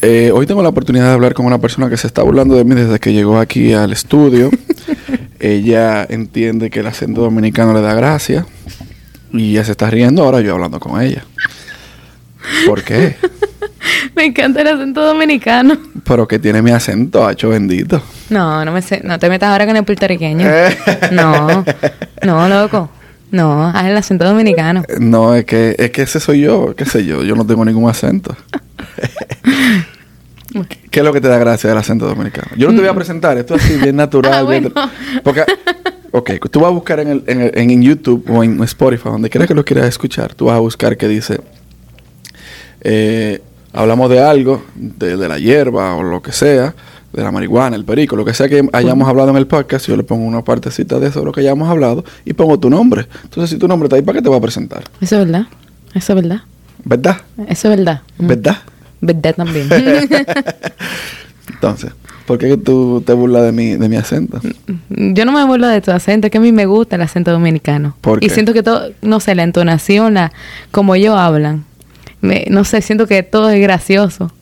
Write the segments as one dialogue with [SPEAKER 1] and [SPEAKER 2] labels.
[SPEAKER 1] Eh, hoy tengo la oportunidad de hablar con una persona que se está burlando de mí desde que llegó aquí al estudio. ella entiende que el acento dominicano le da gracia y ella se está riendo ahora yo hablando con ella. ¿Por qué?
[SPEAKER 2] Me encanta el acento dominicano.
[SPEAKER 1] Pero que tiene mi acento, hacho bendito.
[SPEAKER 2] No, no me sé, no te metas ahora con el puertorriqueño. No, no, loco. No, haz el acento dominicano.
[SPEAKER 1] No, es que, es que ese soy yo, qué sé yo, yo no tengo ningún acento. ¿Qué es lo que te da gracia del acento dominicano? Yo no te voy a presentar, esto es así bien natural.
[SPEAKER 2] Ah,
[SPEAKER 1] bien-
[SPEAKER 2] bueno.
[SPEAKER 1] porque, ok, tú vas a buscar en, el, en, el- en YouTube o en Spotify, donde quiera que lo quieras escuchar, tú vas a buscar que dice, eh, hablamos de algo, de, de la hierba o lo que sea, de la marihuana, el perico, lo que sea que hayamos hablado en el podcast, yo le pongo una partecita de eso, lo que hayamos hablado, y pongo tu nombre. Entonces, si tu nombre está ahí, ¿para qué te voy a presentar?
[SPEAKER 2] Eso es verdad. Eso es verdad.
[SPEAKER 1] ¿Verdad?
[SPEAKER 2] Eso es verdad. Mm.
[SPEAKER 1] ¿Verdad?
[SPEAKER 2] Verdad también.
[SPEAKER 1] Entonces, ¿por qué tú te burlas de mi, de mi acento?
[SPEAKER 2] Yo no me burlo de tu acento, es que a mí me gusta el acento dominicano.
[SPEAKER 1] ¿Por
[SPEAKER 2] Y siento que todo, no sé, la entonación, la, como ellos hablan, me- no sé, siento que todo es gracioso.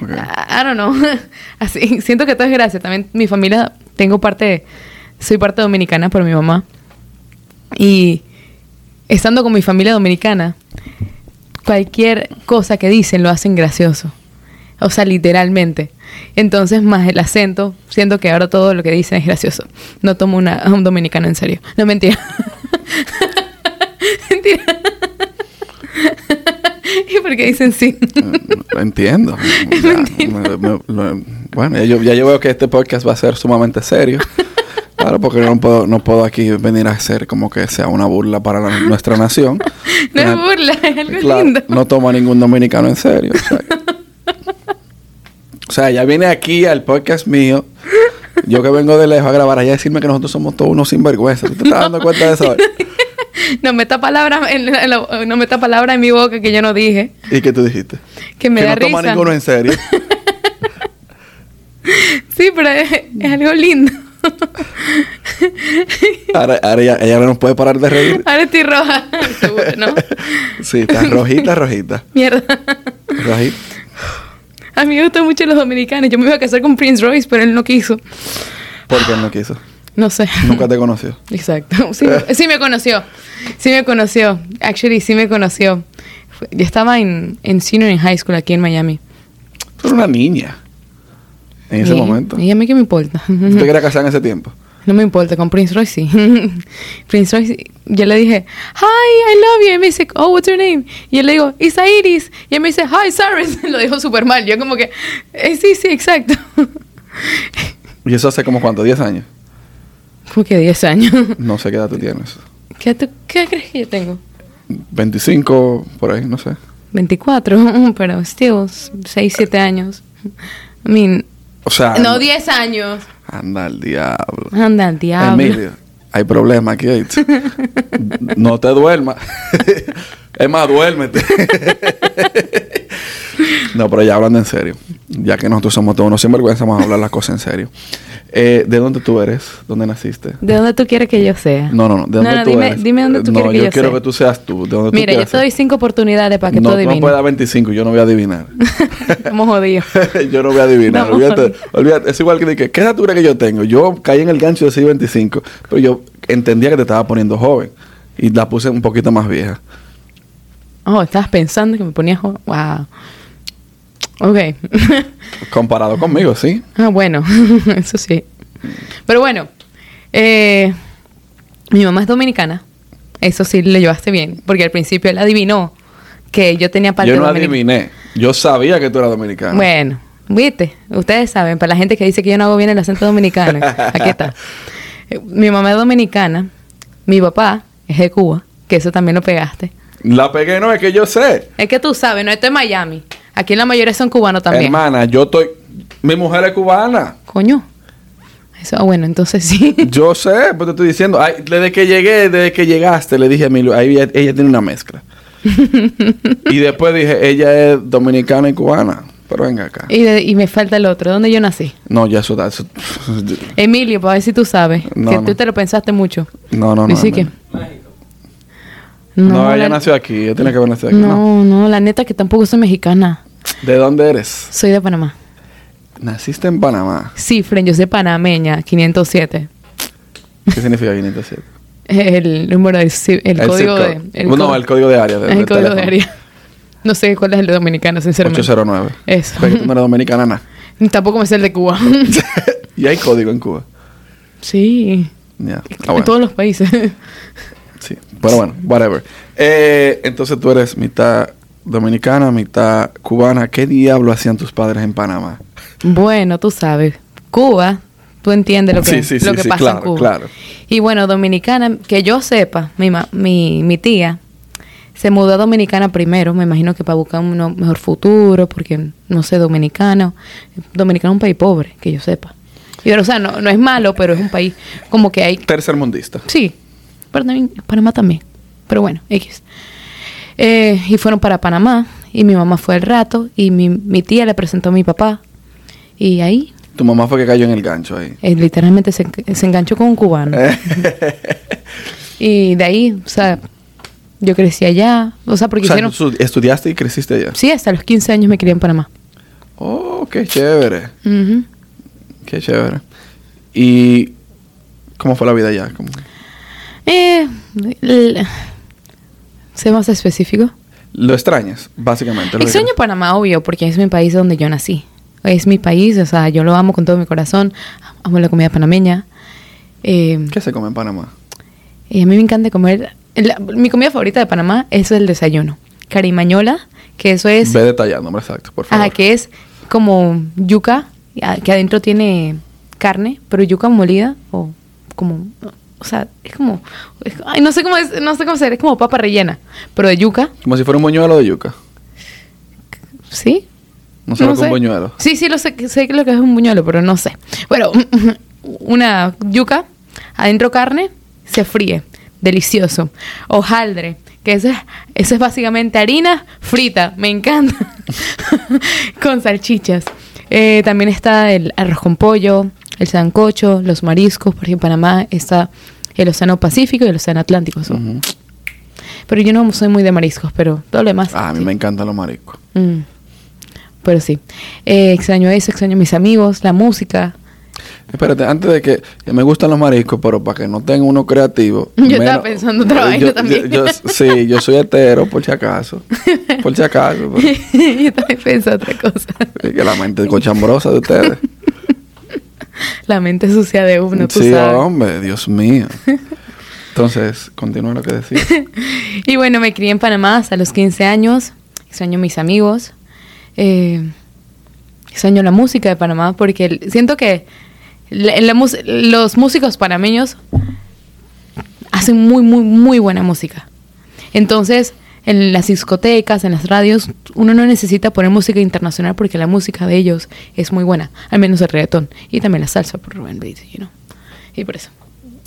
[SPEAKER 1] Ok.
[SPEAKER 2] I, I don't know. Así, siento que todo es gracioso. También mi familia, tengo parte, soy parte dominicana por mi mamá. Y estando con mi familia dominicana, cualquier cosa que dicen lo hacen gracioso. O sea, literalmente. Entonces, más el acento, siento que ahora todo lo que dicen es gracioso. No tomo una, a un dominicano en serio. No, mentira. mentira. ¿Y por qué dicen sí?
[SPEAKER 1] Lo entiendo. Ya, me- me- lo- bueno, ya yo, ya yo veo que este podcast va a ser sumamente serio. Claro, porque no puedo, no puedo aquí venir a hacer como que sea una burla para la- nuestra nación.
[SPEAKER 2] no es burla, es algo
[SPEAKER 1] claro,
[SPEAKER 2] lindo.
[SPEAKER 1] no toma a ningún dominicano en serio. O sea, o sea, ya viene aquí al podcast mío. Yo que vengo de lejos a grabar allá a decirme que nosotros somos todos unos sinvergüenzas. ¿Tú te estás dando cuenta de eso?
[SPEAKER 2] No meta palabras en, en no meta palabras en mi boca que yo no dije.
[SPEAKER 1] ¿Y qué tú dijiste?
[SPEAKER 2] Que me
[SPEAKER 1] que
[SPEAKER 2] da
[SPEAKER 1] no toma ninguno en serio.
[SPEAKER 2] Sí, pero es, es algo lindo.
[SPEAKER 1] Ahora, ahora ella, ella no nos puede parar de reír.
[SPEAKER 2] Ahora estoy roja.
[SPEAKER 1] Sí, está rojita, rojita.
[SPEAKER 2] Mierda.
[SPEAKER 1] Rojita.
[SPEAKER 2] A mí me gustan mucho los dominicanos. Yo me iba a casar con Prince Royce, pero él no quiso.
[SPEAKER 1] Porque él no quiso.
[SPEAKER 2] No sé.
[SPEAKER 1] Nunca te conoció.
[SPEAKER 2] Exacto. Sí, me- sí me conoció. Sí me conoció. Actually, sí me conoció. Yo estaba en, en senior in high school aquí en Miami.
[SPEAKER 1] Tú eres una niña. En ese
[SPEAKER 2] Y-
[SPEAKER 1] momento.
[SPEAKER 2] Y a mí qué me importa.
[SPEAKER 1] ¿Tú te querías casar en ese tiempo?
[SPEAKER 2] No me importa, con Prince Royce sí. Prince Royce, yo le dije, Hi, I love you. Y me dice, Oh, what's your name? Y yo le digo, Isa Iris. Y él me dice, Hi, Cyrus. Lo dijo súper mal. Yo como que, "Eh, sí, sí, exacto.
[SPEAKER 1] Y eso hace como cuánto, 10 años.
[SPEAKER 2] como que 10 años.
[SPEAKER 1] No sé qué edad tú tienes.
[SPEAKER 2] ¿Qué, tú- ¿Qué crees que yo tengo?
[SPEAKER 1] 25, por ahí, no sé.
[SPEAKER 2] 24, pero still, 6, 7 años. I mean,
[SPEAKER 1] O sea,
[SPEAKER 2] no 10 años.
[SPEAKER 1] anda al diablo.
[SPEAKER 2] Anda al diablo.
[SPEAKER 1] Emilio, hay problema aquí. no te duermas. es más, duérmete. no, pero ya hablando en serio. Ya que nosotros somos todos unos sinvergüenza, vamos a hablar las cosas en serio. Eh, ¿De dónde tú eres? ¿Dónde naciste?
[SPEAKER 2] ¿De dónde tú quieres que yo sea?
[SPEAKER 1] No, no, no. ¿De dónde
[SPEAKER 2] no,
[SPEAKER 1] tú
[SPEAKER 2] dime,
[SPEAKER 1] eres?
[SPEAKER 2] dime dónde tú
[SPEAKER 1] no,
[SPEAKER 2] quieres que
[SPEAKER 1] yo
[SPEAKER 2] yo,
[SPEAKER 1] quiero
[SPEAKER 2] sea.
[SPEAKER 1] que tú seas tú. ¿De dónde tú
[SPEAKER 2] Mira, yo te doy? 5 oportunidades para que
[SPEAKER 1] no,
[SPEAKER 2] tú adivines.
[SPEAKER 1] puedes dar 25, yo no voy a adivinar.
[SPEAKER 2] Estamos jodidos.
[SPEAKER 1] yo no voy a adivinar. Olvídate, olvídate. Es igual que dije, ¿qué edad tú crees que yo tengo? Yo caí en el gancho de decir 25, pero yo entendía que te estaba poniendo joven y la puse un poquito más vieja.
[SPEAKER 2] Oh, estabas pensando que me ponías... jo- Wow. Ok.
[SPEAKER 1] Comparado conmigo, sí.
[SPEAKER 2] ah, bueno. Eso sí. Pero bueno. eh, mi mamá es dominicana. Eso sí le llevaste bien. Porque al principio él adivinó que yo tenía parte
[SPEAKER 1] Yo no
[SPEAKER 2] dominicana.
[SPEAKER 1] adiviné. Yo sabía que tú eras dominicano.
[SPEAKER 2] Bueno, viste, ustedes saben, para la gente que dice que yo no hago bien el acento dominicano, aquí está. Mi mamá es dominicana, mi papá es de Cuba, que eso también lo pegaste.
[SPEAKER 1] La pegué, no, es que yo sé.
[SPEAKER 2] Es que tú sabes, no esto es Miami. Aquí la mayoría son cubanos también.
[SPEAKER 1] Hermana, yo estoy... Mi mujer es cubana.
[SPEAKER 2] Coño. Eso, ah, bueno, entonces sí.
[SPEAKER 1] Yo sé, pues te estoy diciendo. Ay, desde que llegué, desde que llegaste, le dije a Emilio, ahí ella, ella tiene una mezcla. y después dije, ella es dominicana y cubana. Pero venga acá.
[SPEAKER 2] y, de- y me falta el otro. ¿Dónde yo nací?
[SPEAKER 1] No, ya eso, eso-
[SPEAKER 2] Emilio, para ver si tú sabes.
[SPEAKER 1] No,
[SPEAKER 2] que
[SPEAKER 1] no.
[SPEAKER 2] tú te lo pensaste mucho.
[SPEAKER 1] No, no, no.
[SPEAKER 2] Dice que-
[SPEAKER 1] no. No, ella
[SPEAKER 2] la-
[SPEAKER 1] nació aquí. Ella tiene que haber nacido aquí. No.
[SPEAKER 2] No, no, la neta que tampoco soy mexicana.
[SPEAKER 1] ¿De dónde eres?
[SPEAKER 2] Soy de Panamá.
[SPEAKER 1] Naciste en Panamá.
[SPEAKER 2] Sí, Fren, yo soy panameña, 507.
[SPEAKER 1] ¿Qué significa 507?
[SPEAKER 2] El número El,
[SPEAKER 1] El
[SPEAKER 2] código de... El
[SPEAKER 1] no,
[SPEAKER 2] co-
[SPEAKER 1] el código de área. de-
[SPEAKER 2] el código de área. No sé cuál es el de Dominicana, sinceramente.
[SPEAKER 1] 809.
[SPEAKER 2] Eso.
[SPEAKER 1] Porque tú no eres dominicana, nada.
[SPEAKER 2] Tampoco me sé el de Cuba.
[SPEAKER 1] y hay código en Cuba.
[SPEAKER 2] sí.
[SPEAKER 1] Ya. Ah,
[SPEAKER 2] En todos los países.
[SPEAKER 1] Sí. Pero bueno, whatever. Eh, entonces tú eres mitad dominicana, mitad cubana. ¿Qué diablo hacían tus padres en Panamá?
[SPEAKER 2] bueno, tú sabes. Cuba, tú entiendes lo que,
[SPEAKER 1] Sí, sí,
[SPEAKER 2] lo
[SPEAKER 1] sí,
[SPEAKER 2] que pasa
[SPEAKER 1] claro,
[SPEAKER 2] en Cuba.
[SPEAKER 1] claro.
[SPEAKER 2] Y bueno, dominicana, que yo sepa, mi, ma- mi, mi tía se mudó a Dominicana primero, me imagino que para buscar un mejor futuro, porque no sé, dominicano. Dominicano es un país pobre, que yo sepa. Y, o sea, no, no es malo, pero es un país como que hay
[SPEAKER 1] Tercer mundista.
[SPEAKER 2] Sí, Panamá también. Pero bueno, X. Eh, y fueron para Panamá y mi mamá fue al rato y mi, mi tía le presentó a mi papá. Y ahí,
[SPEAKER 1] Tu mamá fue que cayó en el gancho ahí.
[SPEAKER 2] eh, literalmente se, se enganchó con un cubano. Y de ahí, o sea, yo crecí allá. O sea, porque
[SPEAKER 1] o sea,
[SPEAKER 2] hicieron...
[SPEAKER 1] tú estudiaste y creciste allá.
[SPEAKER 2] Sí, hasta los 15 años me crié en Panamá.
[SPEAKER 1] Oh, qué chévere. Qué chévere. ¿Y cómo fue la vida allá? ¿Cómo-
[SPEAKER 2] Eh, sé más específico.
[SPEAKER 1] ¿Lo extrañas, básicamente? lo que
[SPEAKER 2] Extraño Panamá, obvio, porque es mi país donde yo nací. Es mi país, o sea, yo lo amo con todo mi corazón. Amo la comida panameña. Eh,
[SPEAKER 1] ¿Qué se come en Panamá?
[SPEAKER 2] y a mí me encanta comer. la- mi comida favorita de Panamá es el desayuno. Carimañola, que eso es.
[SPEAKER 1] Ve detallándome, exacto, por favor.
[SPEAKER 2] Ajá, que es como yuca, ah, que adentro tiene carne, pero yuca molida o como. O sea, es como. es- ay, no sé cómo es, no sé cómo ser, es como papa rellena, pero de yuca,
[SPEAKER 1] Como si fuera un buñuelo de yuca.
[SPEAKER 2] ¿sí?
[SPEAKER 1] No sé lo que es un buñuelo.
[SPEAKER 2] Sí, sí, lo sé, sé que lo que es un buñuelo, pero no sé. Bueno, una yuca, adentro carne, se fríe. Delicioso. Hojaldre, que eso es, eso es básicamente harina frita. Me encanta. con salchichas. Eh, también está el arroz con pollo, el sancocho, los mariscos. Por ejemplo, en Panamá está el Océano Pacífico y el Océano Atlántico. Pero yo no soy muy de mariscos, pero todo lo demás.
[SPEAKER 1] Ah, a mí
[SPEAKER 2] sí.
[SPEAKER 1] me encantan los mariscos.
[SPEAKER 2] Mm. Pero sí. Eh, extraño eso, extraño mis amigos, la música.
[SPEAKER 1] Espérate, antes de que me gustan los mariscos, pero para que no tenga uno creativo.
[SPEAKER 2] Yo estaba pensando otra
[SPEAKER 1] Eh,
[SPEAKER 2] vaina
[SPEAKER 1] yo-
[SPEAKER 2] también.
[SPEAKER 1] yo- yo- sí, yo soy hetero, por si acaso. Por si acaso. pero-
[SPEAKER 2] yo también otra cosa.
[SPEAKER 1] es que la mente cochambrosa de ustedes.
[SPEAKER 2] La mente sucia de uno, tú
[SPEAKER 1] sí,
[SPEAKER 2] sabes.
[SPEAKER 1] hombre, Dios mío. Entonces, continúa lo que decía.
[SPEAKER 2] Y bueno, me crié en Panamá hasta los 15 años. Extraño mis amigos. Eh, extraño la música de Panamá porque siento que la- la mus- los músicos panameños hacen muy, muy, muy buena música. Entonces, en las discotecas, en las radios, uno no necesita poner música internacional porque la música de ellos es muy buena. Al menos el reggaetón. Y también la salsa por Rubén Blades, you know. Y por eso.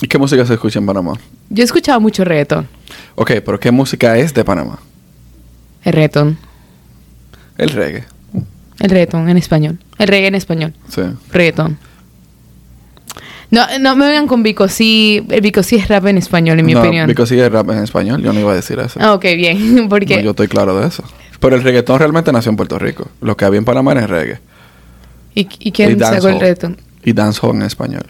[SPEAKER 1] ¿Y qué música se escucha en Panamá?
[SPEAKER 2] Yo he escuchado mucho reggaetón.
[SPEAKER 1] Ok, pero ¿qué música es de Panamá?
[SPEAKER 2] El reggaetón.
[SPEAKER 1] El reggae.
[SPEAKER 2] El reggaetón en español. El reggae en español.
[SPEAKER 1] Sí.
[SPEAKER 2] Reggaetón. No, no me vengan con Vico. Sí, el Vico sí es rap en español, en mi
[SPEAKER 1] no,
[SPEAKER 2] opinión.
[SPEAKER 1] Because sigue rap en español. Yo no iba a decir eso.
[SPEAKER 2] Ah, ok, bien. Porque
[SPEAKER 1] No, yo estoy claro de eso. Pero el reggaetón realmente nació en Puerto Rico. Lo que había en Panamá era reggae.
[SPEAKER 2] ¿Y, y quién
[SPEAKER 1] y
[SPEAKER 2] sacó el reggaetón?
[SPEAKER 1] Y dancehall en español.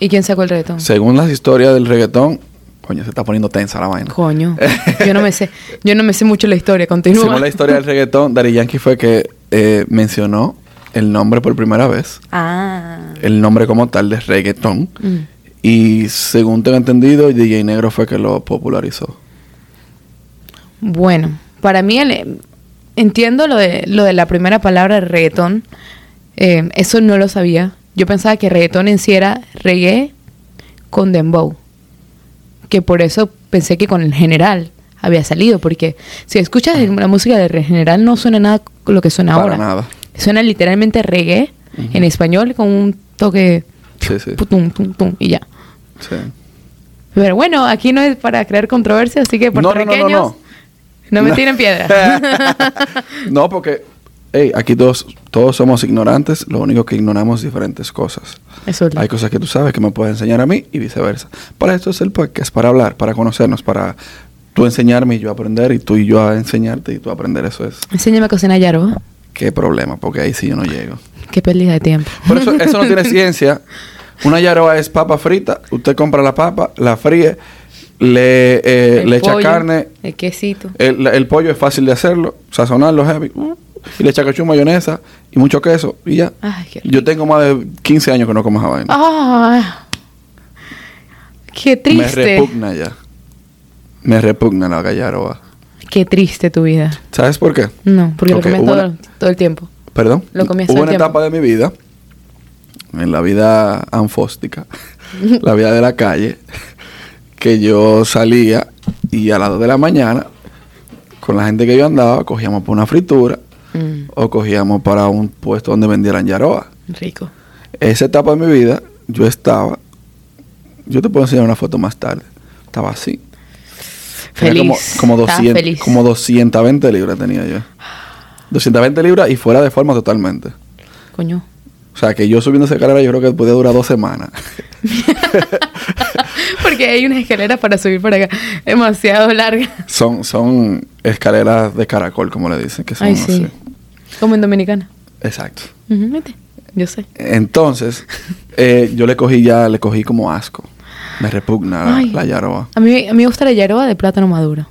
[SPEAKER 2] ¿Y quién sacó el reggaetón?
[SPEAKER 1] Según las historias del reggaetón, coño, se está poniendo tensa la vaina.
[SPEAKER 2] Coño. Yo no me sé. Yo no me sé mucho la historia. Continúa.
[SPEAKER 1] Según la historia del reggaetón, Daddy Yankee fue que eh, mencionó el nombre por primera vez.
[SPEAKER 2] Ah.
[SPEAKER 1] El nombre como tal de reggaetón.
[SPEAKER 2] Mm.
[SPEAKER 1] Y según tengo entendido, DJ Negro fue que lo popularizó.
[SPEAKER 2] Bueno, para mí el- entiendo lo de, lo de la primera palabra reggaetón. Eh, eso no lo sabía. Yo pensaba que reggaetón en sí era reggae con dembow. Que por eso pensé que con el general había salido. Porque si escuchas la música de general no suena nada con lo que suena
[SPEAKER 1] Para
[SPEAKER 2] ahora.
[SPEAKER 1] nada.
[SPEAKER 2] Suena literalmente reggae en español con un toque
[SPEAKER 1] Sí, sí.
[SPEAKER 2] tum, tum, tum, y ya.
[SPEAKER 1] sí.
[SPEAKER 2] Pero bueno, aquí no es para crear controversia, así que
[SPEAKER 1] No, no, no, no,
[SPEAKER 2] puertorriqueños,
[SPEAKER 1] no.
[SPEAKER 2] no me
[SPEAKER 1] No.
[SPEAKER 2] tiren piedra.
[SPEAKER 1] no, porque hey, aquí todos, todos somos ignorantes, lo único que ignoramos es diferentes cosas.
[SPEAKER 2] Eso es
[SPEAKER 1] Hay cosas que tú sabes que me puedes enseñar a mí y viceversa. Para esto es el podcast, para hablar, para conocernos, para tú enseñarme y yo aprender y tú y yo a enseñarte y tú aprender. Eso es.
[SPEAKER 2] Enséñame a cocinar yarba.
[SPEAKER 1] Qué problema, porque ahí sí yo no llego.
[SPEAKER 2] Qué pérdida de tiempo.
[SPEAKER 1] Por eso, eso no tiene ciencia. Una yaroa es papa frita. Usted compra la papa, la fríe, le, eh, le echa carne.
[SPEAKER 2] El quesito.
[SPEAKER 1] El, el pollo es fácil de hacerlo, sazonarlo heavy. uh, Y le echa cachú, mayonesa y mucho queso. Y ya.
[SPEAKER 2] Ay, qué
[SPEAKER 1] Yo tengo más de 15 años que no como esa vaina.
[SPEAKER 2] Ah, qué
[SPEAKER 1] Me
[SPEAKER 2] triste.
[SPEAKER 1] repugna ya. Me repugna la yaroa.
[SPEAKER 2] Qué triste tu vida.
[SPEAKER 1] ¿Sabes por qué?
[SPEAKER 2] No, porque lo
[SPEAKER 1] hubo
[SPEAKER 2] todo,
[SPEAKER 1] una-
[SPEAKER 2] todo el tiempo.
[SPEAKER 1] Perdón.
[SPEAKER 2] Lo comías
[SPEAKER 1] Hubo una
[SPEAKER 2] tiempo.
[SPEAKER 1] etapa de mi vida, en la vida anfóstica, la vida de la calle, que yo salía y a las 2 de la mañana, con la gente que yo andaba, cogíamos por una fritura
[SPEAKER 2] Mm,
[SPEAKER 1] o cogíamos para un puesto donde vendieran yaroa.
[SPEAKER 2] rico.
[SPEAKER 1] Esa etapa de mi vida, yo estaba, yo te puedo enseñar una foto más tarde, estaba así.
[SPEAKER 2] Feliz.
[SPEAKER 1] Como, como,
[SPEAKER 2] Estaba
[SPEAKER 1] 200,
[SPEAKER 2] feliz.
[SPEAKER 1] como 220 libras tenía yo. 220 libras y fuera de forma totalmente.
[SPEAKER 2] Coño.
[SPEAKER 1] O sea, que yo subiendo esa escalera yo creo que puede durar dos semanas.
[SPEAKER 2] Porque hay unas escaleras para subir por acá. Demasiado largas.
[SPEAKER 1] son, son escaleras de caracol, como le dicen, que son
[SPEAKER 2] Ay, sí.
[SPEAKER 1] así.
[SPEAKER 2] Como en Dominicana.
[SPEAKER 1] Exacto.
[SPEAKER 2] Yo sé.
[SPEAKER 1] Entonces, eh, yo le cogí ya, le cogí como asco. Me repugna la,
[SPEAKER 2] Ay.
[SPEAKER 1] la yaroa.
[SPEAKER 2] A mí, a mí me gusta la yaroa de plátano maduro.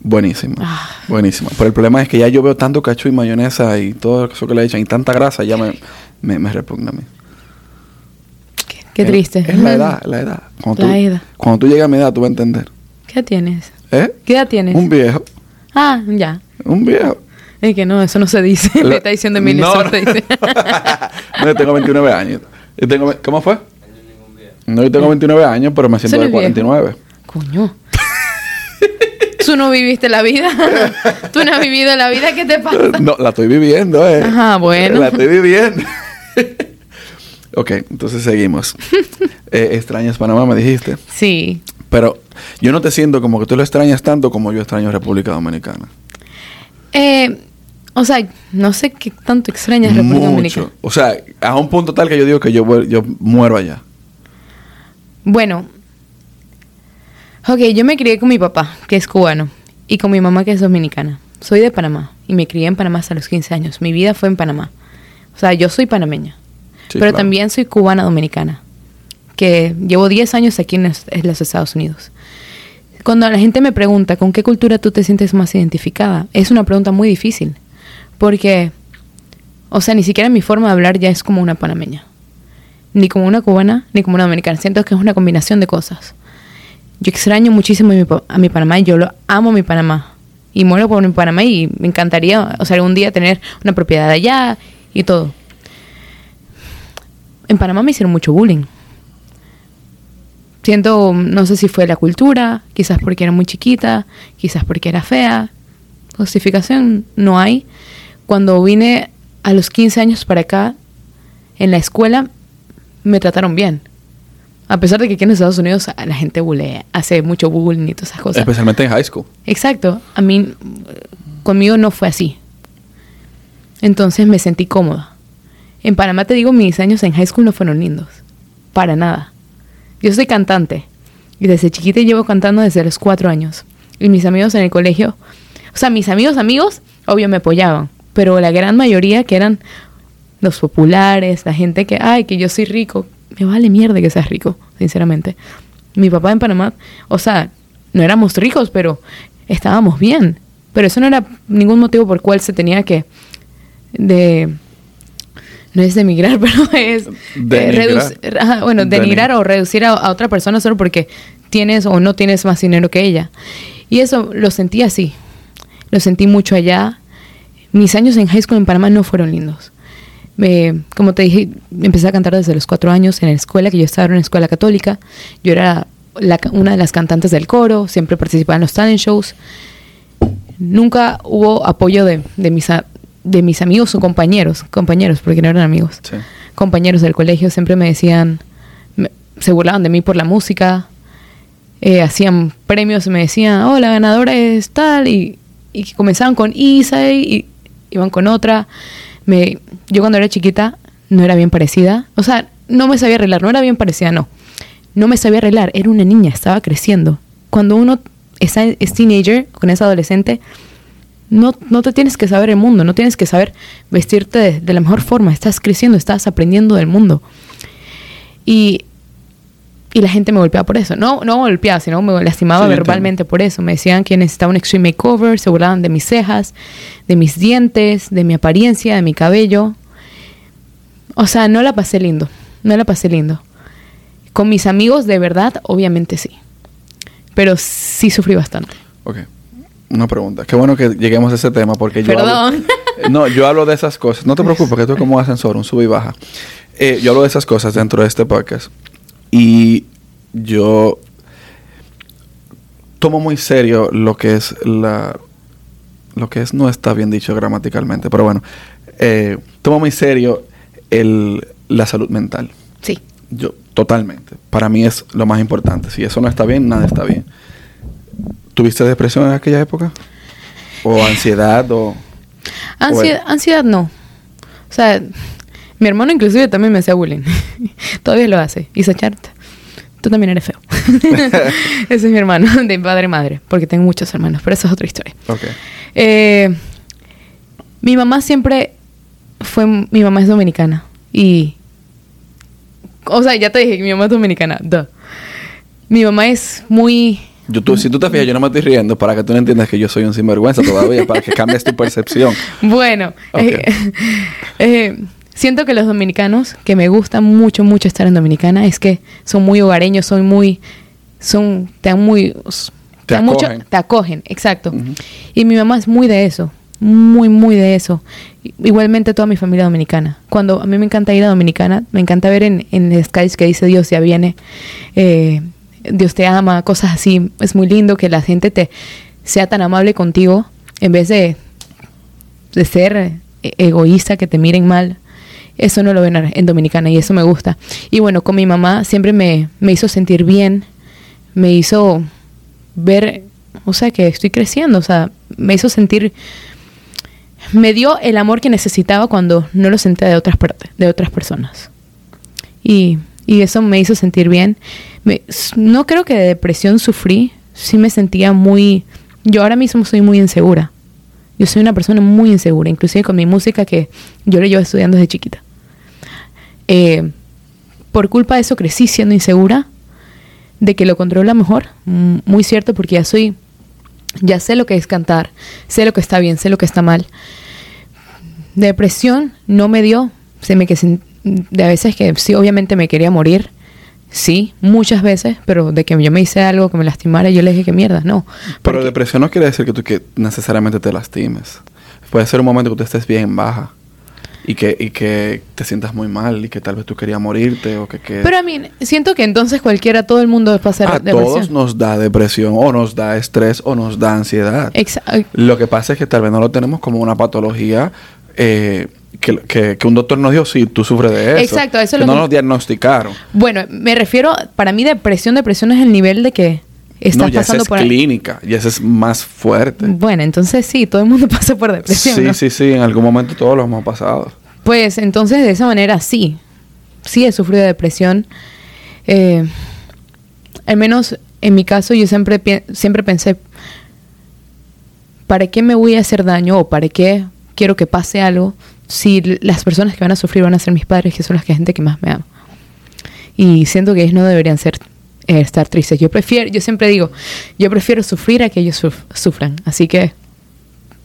[SPEAKER 1] Buenísima.
[SPEAKER 2] Ah.
[SPEAKER 1] Buenísima. Pero el problema es que ya yo veo tanto cachú y mayonesa y todo eso que le echan y tanta grasa, ya me, me, me repugna a mí.
[SPEAKER 2] Qué, qué
[SPEAKER 1] Es-
[SPEAKER 2] triste.
[SPEAKER 1] Es, la edad, la edad. Cuando
[SPEAKER 2] La
[SPEAKER 1] tú,
[SPEAKER 2] edad.
[SPEAKER 1] Cuando tú llegas a mi edad, tú vas a entender.
[SPEAKER 2] ¿Qué edad tienes?
[SPEAKER 1] ¿Eh?
[SPEAKER 2] ¿Qué edad tienes?
[SPEAKER 1] Un viejo.
[SPEAKER 2] Ah, ya.
[SPEAKER 1] Un viejo.
[SPEAKER 2] Es que no, eso no se dice. Me está diciendo Emilio,
[SPEAKER 1] No,
[SPEAKER 2] no
[SPEAKER 1] no.
[SPEAKER 2] se dice.
[SPEAKER 1] no, yo tengo 29 años. Yo tengo, ¿Cómo fue? No, yo tengo 29 años, pero me siento de
[SPEAKER 2] es viejo.
[SPEAKER 1] 49.
[SPEAKER 2] Coño. Tú no viviste la vida. Tú no has vivido la vida. ¿Qué te pasa?
[SPEAKER 1] No, la estoy viviendo, eh.
[SPEAKER 2] Ajá, bueno.
[SPEAKER 1] La estoy viviendo. ok, entonces seguimos. Eh, extrañas Panamá, me dijiste.
[SPEAKER 2] Sí.
[SPEAKER 1] Pero yo no te siento como que tú lo extrañas tanto como yo extraño República Dominicana.
[SPEAKER 2] Eh, o sea, no sé qué tanto extrañas República Dominicana.
[SPEAKER 1] Mucho. O sea, a un punto tal que yo digo que yo, yo muero allá.
[SPEAKER 2] Bueno. Ok, yo me crié con mi papá, que es cubano, y con mi mamá, que es dominicana. Soy de Panamá y me crié en Panamá hasta los 15 años. Mi vida fue en Panamá. O sea, yo soy panameña.
[SPEAKER 1] Sí,
[SPEAKER 2] pero
[SPEAKER 1] claro.
[SPEAKER 2] también soy cubana dominicana, que llevo 10 años aquí en los, en los Estados Unidos. Cuando la gente me pregunta con qué cultura tú te sientes más identificada, es una pregunta muy difícil, porque, o sea, ni siquiera mi forma de hablar ya es como una panameña, ni como una cubana, ni como una dominicana. Siento que es una combinación de cosas. Yo extraño muchísimo a mi, pa- a mi Panamá y yo lo amo mi Panamá. Y muero por mi Panamá y me encantaría, o sea, algún día tener una propiedad allá y todo. En Panamá me hicieron mucho bullying. Siento, no sé si fue la cultura, quizás porque era muy chiquita, quizás porque era fea. Justificación no hay. Cuando vine a los 15 años para acá, en la escuela me trataron bien. A pesar de que aquí en Estados Unidos la gente bulea, hace mucho bullying y todas esas cosas.
[SPEAKER 1] Especialmente en high school.
[SPEAKER 2] Exacto. A mí, conmigo no fue así. Entonces me sentí cómoda. En Panamá te digo, mis años en high school no fueron lindos. Para nada. Yo soy cantante. Y desde chiquita llevo cantando desde los cuatro años. Y mis amigos en el colegio, o sea, mis amigos amigos, obvio me apoyaban. Pero la gran mayoría que eran los populares, la gente que, ay, que yo soy rico, me vale mierda que seas rico, sinceramente. Mi papá en Panamá, o sea, no éramos ricos, pero estábamos bien. Pero eso no era ningún motivo por cual se tenía que de no es demigrar, pero es eh,
[SPEAKER 1] Denigrar.
[SPEAKER 2] reduc- ajá, bueno,
[SPEAKER 1] Denigrar.
[SPEAKER 2] denigrar o reducir a, a otra persona solo porque tienes o no tienes más dinero que ella. Y eso lo sentí así. Lo sentí mucho allá. Mis años en high school en Panamá no fueron lindos. Me- como te dije, empecé a cantar desde los cuatro años en la escuela, que yo estaba en una escuela católica. Yo era la una de las cantantes del coro, siempre participaba en los talent shows. Nunca hubo apoyo de, de mis, a- de mis amigos o compañeros, compañeros, porque no eran amigos,
[SPEAKER 1] Sí.
[SPEAKER 2] compañeros del colegio, siempre me decían, me- se burlaban de mí por la música, eh, hacían premios y me decían, oh, la ganadora es tal, y, comenzaban con Isa y iban con otra. Yo cuando era chiquita no era bien parecida, o sea, no me sabía arreglar, no era bien parecida, no. No me sabía arreglar, era una niña, estaba creciendo. Cuando uno es teenager, con esa adolescente, No, no te tienes que saber el mundo, no tienes que saber vestirte de, de la mejor forma. Estás creciendo, estás aprendiendo del mundo. Y, y la gente me golpeaba por eso. No, no golpeaba, sino me lastimaba
[SPEAKER 1] Sí,
[SPEAKER 2] verbalmente por eso. Me decían que necesitaba un extreme makeover, se burlaban de mis cejas, de mis dientes, de mi apariencia, de mi cabello. O sea, no la pasé lindo. No la pasé lindo. Con mis amigos, de verdad, obviamente sí. Pero sí sufrí bastante.
[SPEAKER 1] Ok. Una pregunta. Qué bueno que lleguemos a ese tema porque yo...
[SPEAKER 2] Perdón.
[SPEAKER 1] hablo- no, yo hablo de esas cosas. No te preocupes, que es como ascensor, un sube y baja. Eh, yo hablo de esas cosas dentro de este podcast. Y yo tomo muy serio lo que es la... Lo que es no está bien dicho gramaticalmente, pero bueno. eh, tomo muy serio el, la salud mental.
[SPEAKER 2] Sí.
[SPEAKER 1] Yo, totalmente. Para mí es lo más importante. Si eso no está bien, nada está bien. ¿Tuviste depresión en aquella época? ¿O ansiedad? ¿O,
[SPEAKER 2] Ansiedad, ansiedad no. O sea, mi hermano inclusive también me hacía bullying. Todavía lo hace. Isa Chart, tú también eres feo. Ese es mi hermano, de padre y madre, porque tengo muchos hermanos, pero eso es otra historia.
[SPEAKER 1] Ok.
[SPEAKER 2] Eh, mi mamá siempre fue, mi mamá es dominicana y, o sea, ya te dije que mi mamá es dominicana, duh. Mi mamá es muy,
[SPEAKER 1] Yo, tú, si tú te fijas, yo no me estoy riendo para que tú no entiendas que yo soy un sinvergüenza todavía, para que cambies tu percepción.
[SPEAKER 2] bueno, eh, eh, siento que los dominicanos, que me gusta mucho, mucho estar en Dominicana, es que son muy hogareños, son muy, son, te dan muy,
[SPEAKER 1] Te
[SPEAKER 2] mucho,
[SPEAKER 1] acogen.
[SPEAKER 2] te acogen, exacto. Y mi mamá es muy de eso, muy, muy de eso. Igualmente toda mi familia dominicana. Cuando a mí me encanta ir a Dominicana, me encanta ver en, en las calles que dice Dios ya viene, eh, Dios te ama, cosas así. Es muy lindo que la gente te sea tan amable contigo en vez de, de ser eh, egoísta, que te miren mal. Eso no lo ven en Dominicana y eso me gusta. Y bueno, con mi mamá siempre me, me hizo sentir bien, me hizo ver, o sea, que estoy creciendo, o sea, me hizo sentir, me dio el amor que necesitaba cuando no lo sentía de otras, de otras personas. Y, y eso me hizo sentir bien. No creo que de depresión sufrí, sí me sentía muy, yo ahora mismo soy muy insegura. Yo soy una persona muy insegura, inclusive con mi música que yo lo llevo estudiando desde chiquita. Eh, por culpa de eso crecí siendo insegura, de que lo controla mejor, mm, muy cierto, porque ya soy, ya sé lo que es cantar, sé lo que está bien, sé lo que está mal. Depresión no me dio, se me que de a veces que sí, obviamente me quería morir, sí, muchas veces, pero de que yo me hice algo que me lastimara, yo le dije que mierda, no.
[SPEAKER 1] Pero depresión no quiere decir que tú que necesariamente te lastimes. Puede ser un momento que tú estés bien baja y que, y que te sientas muy mal y que tal vez tú querías morirte o que... que
[SPEAKER 2] Pero a mí, siento que entonces cualquiera, todo el mundo pasa
[SPEAKER 1] a
[SPEAKER 2] depresión.
[SPEAKER 1] todos nos da depresión o nos da estrés o nos da ansiedad.
[SPEAKER 2] Exa-
[SPEAKER 1] Lo que pasa es que tal vez no lo tenemos como una patología eh, que, que- que un doctor nos dio, sí, tú sufres de eso.
[SPEAKER 2] Exacto, eso es lo
[SPEAKER 1] no
[SPEAKER 2] que-
[SPEAKER 1] nos diagnosticaron.
[SPEAKER 2] Bueno, me refiero, para mí depresión, depresión es el nivel de que estás
[SPEAKER 1] no, ya esa
[SPEAKER 2] pasando
[SPEAKER 1] es
[SPEAKER 2] por...
[SPEAKER 1] clínica, y esa es más fuerte.
[SPEAKER 2] Bueno, entonces sí, todo el mundo pasa por depresión.
[SPEAKER 1] Sí,
[SPEAKER 2] ¿no?
[SPEAKER 1] sí, sí, en algún momento todos lo hemos pasado.
[SPEAKER 2] Pues entonces de esa manera sí, sí he sufrido de depresión. Eh, al menos en mi caso yo siempre, siempre pensé, ¿para qué me voy a hacer daño o para qué quiero que pase algo si las personas que van a sufrir van a ser mis padres, que son las que gente que más me ama? Y siento que ellos no deberían ser eh, estar tristes. Yo prefiero, yo siempre digo, yo prefiero sufrir a que ellos suf- sufran. Así que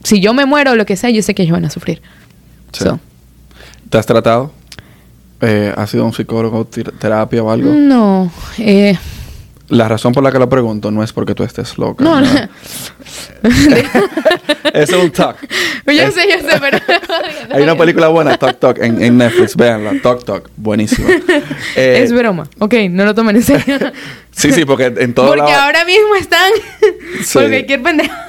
[SPEAKER 2] si yo me muero o lo que sea, yo sé que ellos van a sufrir.
[SPEAKER 1] Sí.
[SPEAKER 2] So,
[SPEAKER 1] ¿Te has tratado? Eh, ¿Has sido un psicólogo, ter- terapia o algo?
[SPEAKER 2] No, eh,
[SPEAKER 1] La razón por la que lo pregunto no es porque tú estés loca.
[SPEAKER 2] no, no.
[SPEAKER 1] es un talk.
[SPEAKER 2] yo
[SPEAKER 1] Es-
[SPEAKER 2] sé, yo sé, pero...
[SPEAKER 1] Hay una película buena, Talk Talk, en, en Netflix, véanla, Talk Talk, buenísima. Eh,
[SPEAKER 2] es broma. Ok, no lo tomen en serio.
[SPEAKER 1] Sí, sí, porque en todo
[SPEAKER 2] Porque
[SPEAKER 1] lado-
[SPEAKER 2] ahora mismo están
[SPEAKER 1] Sí.
[SPEAKER 2] por cualquier pendeja.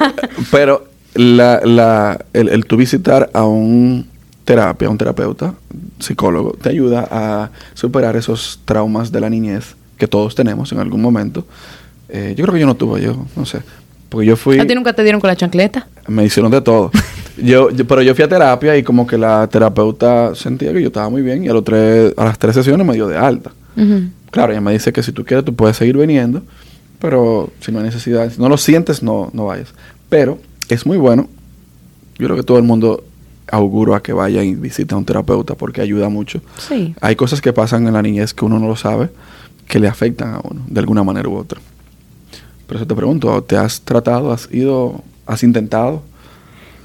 [SPEAKER 1] Pero la, la, el, el tú visitar a un terapia, a un terapeuta, psicólogo, te ayuda a superar esos traumas de la niñez que todos tenemos en algún momento. Eh, yo creo que yo no tuve, yo no sé. Porque yo fui...
[SPEAKER 2] ¿A ti nunca te dieron con la chancleta?
[SPEAKER 1] Me hicieron de todo. yo, yo- pero yo fui a terapia y como que la terapeuta sentía que yo estaba muy bien y a, los tres, a las tres sesiones me dio de alta. Claro, ella me dice que si tú quieres tú puedes seguir viniendo, pero si no hay necesidad, si no lo sientes, no, no vayas. Pero es muy bueno yo creo que todo el mundo auguro a que vaya y visite a un terapeuta porque ayuda mucho.
[SPEAKER 2] Sí.
[SPEAKER 1] Hay cosas que pasan en la niñez que uno no lo sabe, que le afectan a uno de alguna manera u otra. Por eso te pregunto, ¿te has tratado, has ido, has intentado?